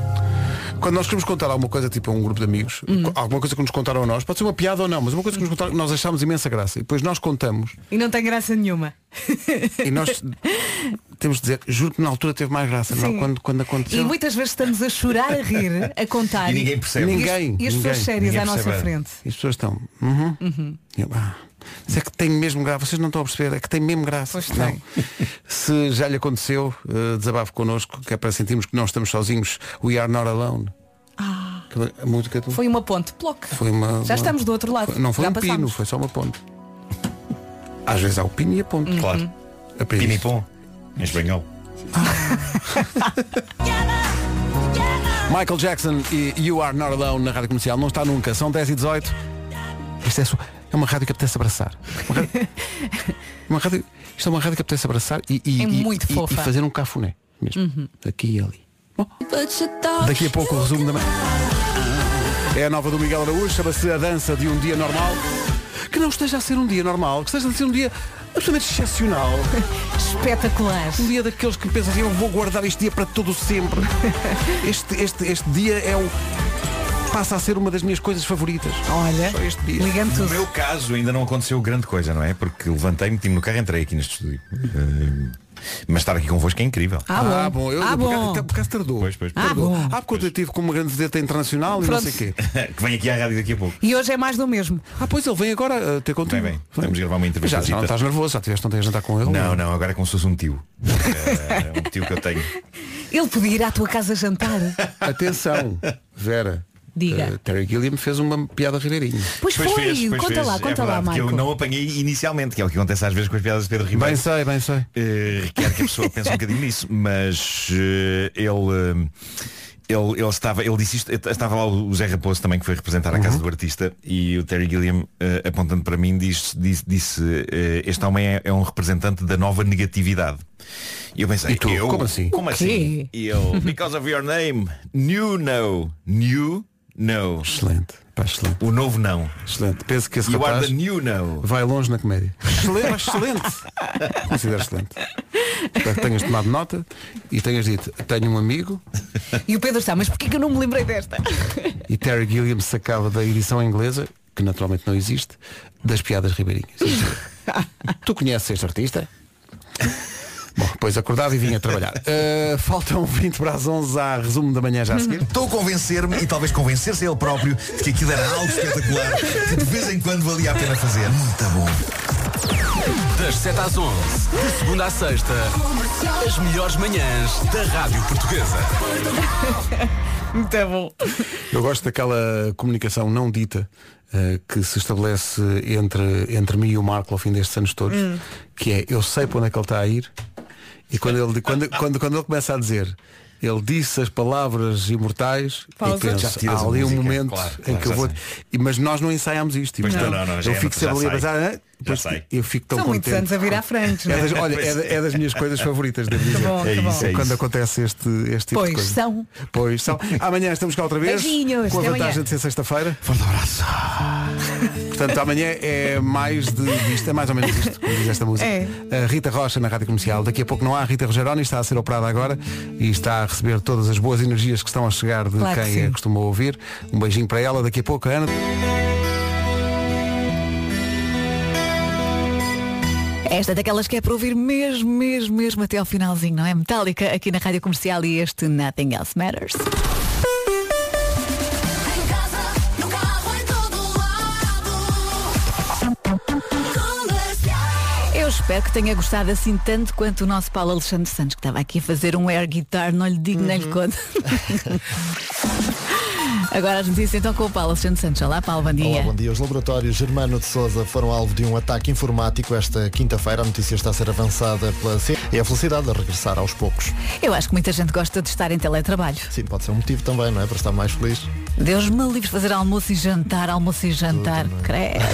quando nós queremos contar alguma coisa, tipo a um grupo de amigos, Uhum. alguma coisa que nos contaram a nós, pode ser uma piada ou não, mas uma coisa que nos contaram, nós achamos imensa graça. E depois nós contamos E não tem graça nenhuma. e nós temos de dizer, juro que na altura teve mais graça, não? Sim. Quando, quando aconteceu. E muitas vezes estamos a chorar, a rir, a contar. E ninguém percebe. E as- Ninguém. E as pessoas ninguém. sérias Ninguém à nossa frente. E as pessoas estão. Uhum. E eu, ah, mas é que tem mesmo graça, vocês não estão a perceber, é que tem mesmo graça. Pois não. Se já lhe aconteceu, uh, desabafo connosco, que é para sentirmos que não estamos sozinhos, We Are Not Alone. Aquela- A música do... Foi uma ponte. Ploc. Foi uma, Já uma- estamos do outro lado. Foi- não foi Já um pino, foi só uma ponte. Às vezes há o pino e a ponte. Uhum. Claro. Aprendi. Pinipom. Em espanhol. Michael Jackson e You Are Not Alone na Rádio Comercial. Não está nunca. São 10 e 18. Isto é, só- é uma rádio que apetece abraçar. Uma rádio, uma rádio- isto é uma rádio que apetece abraçar e, e- É e- muito e- fofa. e fazer um cafuné. Mesmo. Uhum. Aqui e ali. Daqui a pouco o resumo da manhã. É a nova do Miguel Araújo, chama-se A Dança de um Dia Normal. Que não esteja a ser um dia normal, que esteja a ser um dia absolutamente excepcional. Espetacular. Um dia daqueles que pensas assim, eu vou guardar este dia para todo sempre. Este, este, este dia é o. passa a ser uma das minhas coisas favoritas. Olha, ligando No tudo. meu caso ainda não aconteceu grande coisa, não é? Porque levantei-me, meti-me no carro e entrei aqui neste estúdio. Eh, mas estar aqui convosco é incrível. Ah, bom. Eu, Ah, por bom. acaso- por acaso tardou. Pois, pois, Ah, Tardou. bom. Ah, porque eu tive com uma grande vedeta internacional e Pronto. não sei o quê. que vem aqui à rádio daqui a pouco. E hoje é mais do mesmo. Ah, pois ele vem agora uh, ter contigo. Vem, vem. Vamos gravar uma Já, entrevista. já não estás nervoso, já tiveste ontem a jantar com ele? Não, não, agora é como se fosse um tio. Eh, um tio que eu tenho. Ele podia ir à tua casa jantar. Atenção, Vera. Diga. uh, Terry Gilliam fez uma piada ribeirinho. Pois foi, conta lá, conta é lá, verdade, que Marco. eu não apanhei inicialmente, que é o que acontece às vezes com as piadas de Pedro Ribeiro. Bem sei, bem sei. Eh, requer que a pessoa pense um bocadinho nisso, mas eh, ele, ele, ele estava, ele disse isto, estava lá o Zé Raposo também que foi representar a Uhum. casa do artista e o Terry Gilliam eh, apontando para mim disse, disse, disse, eh, este homem é, é um representante da nova negatividade. E eu pensei, E tu? eu, Como assim? Como assim? E eu, because of your name, new no, new no. Excelente, pá, excelente. O novo não. Excelente. Penso que esse You are rapaz the new no. vai longe na comédia. Excelente, excelente. Considero excelente. Espero que tenhas tomado nota e tenhas dito, tenho um amigo E o Pedro está, mas porquê que eu não me lembrei desta? e Terry Gilliam sacava da edição inglesa, que naturalmente não existe, das piadas ribeirinhas. tu conheces este artista? Bom, depois acordava e vinha trabalhar. Uh, faltam 20 para as 11 a resumo da manhã já a seguir. Estou a convencer-me e talvez convencer-se ele próprio de que aquilo era algo espetacular que de vez em quando valia a pena fazer. Muito bom. Das 7 às 11, de segunda à sexta, as melhores manhãs da Rádio Portuguesa. Muito bom. Eu gosto daquela comunicação não dita uh, que se estabelece entre, entre mim e o Marco ao fim destes anos todos, Hum. que é eu sei para onde é que ele está a ir e quando ele, quando, quando, quando ele começa a dizer ele disse as palavras imortais Pausa. e penso, Já tiras há ali um música, momento claro, em claro, que eu vou. sei. E- Mas nós não ensaiámos isto. Portanto, não, não, não, eu é, fico sempre ali a pensar, Já depois sei. eu fico tão São muitos contente. anos a vir à frente. É é? das, olha, é, da- é das minhas coisas favoritas, devo dizer. bom, É bom. isso, é Quando isso. acontece este, este tipo Pois de coisa. são. Pois são. Amanhã estamos cá outra vez. Beijinhos, Com a até vantagem amanhã. de ser sexta-feira. Forte abraço. Portanto, amanhã é mais de isto, é mais ou menos isto, como diz esta música. É. A Rita Rocha na Rádio Comercial. Daqui a pouco não há. A Rita Rogeroni está a ser operada agora e está a receber todas as boas energias que estão a chegar de Claro que quem sim. a costuma ouvir. Um beijinho para ela. Daqui a pouco a Ana. Esta é daquelas que é para ouvir mesmo, mesmo, mesmo até ao finalzinho, não é? Metálica aqui na Rádio Comercial e este Nothing Else Matters. Eu espero que tenha gostado assim tanto quanto o nosso Paulo Alexandre Santos, que estava aqui a fazer um air guitar, não lhe digo nem lhe conto. Agora as notícias então com o Paulo Alexandre Santos. Olá, Paulo, bom dia. Olá, bom dia. Os laboratórios Germano de Souza foram alvo de um ataque informático esta quinta-feira. A notícia está a ser avançada pela C e a felicidade a regressar aos poucos. Eu acho que muita gente gosta de estar em teletrabalho. Sim, pode ser um motivo também, não é? Para estar mais feliz. Deus me livre de fazer almoço e jantar, almoço e jantar. Credo.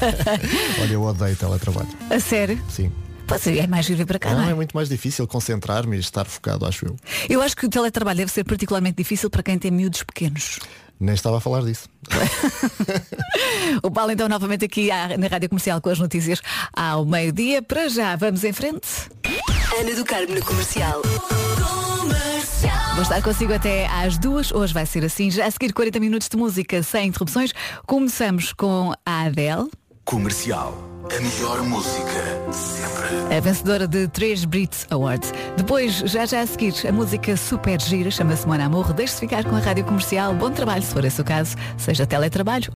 Olha, eu odeio teletrabalho. A sério? Sim. Pois é, é mais vir para cá, não, Não, é? é muito mais difícil concentrar-me e estar focado, acho eu. Eu acho que o teletrabalho deve ser particularmente difícil para quem tem miúdos pequenos. Nem estava a falar disso. O Paulo então novamente aqui à- na Rádio Comercial com as notícias ao meio-dia. Para já, vamos em frente. Ana do Carmo no comercial. Vou estar consigo até às duas. Hoje vai ser assim. Já a seguir 40 minutos de música sem interrupções. Começamos com a Adele. Comercial. A melhor música sempre. A vencedora de três Brits Awards. Depois, já já a seguir, a música super gira, chama-se Mon Amor. Deixe-se ficar com a rádio comercial. Bom trabalho, se for esse o caso, seja teletrabalho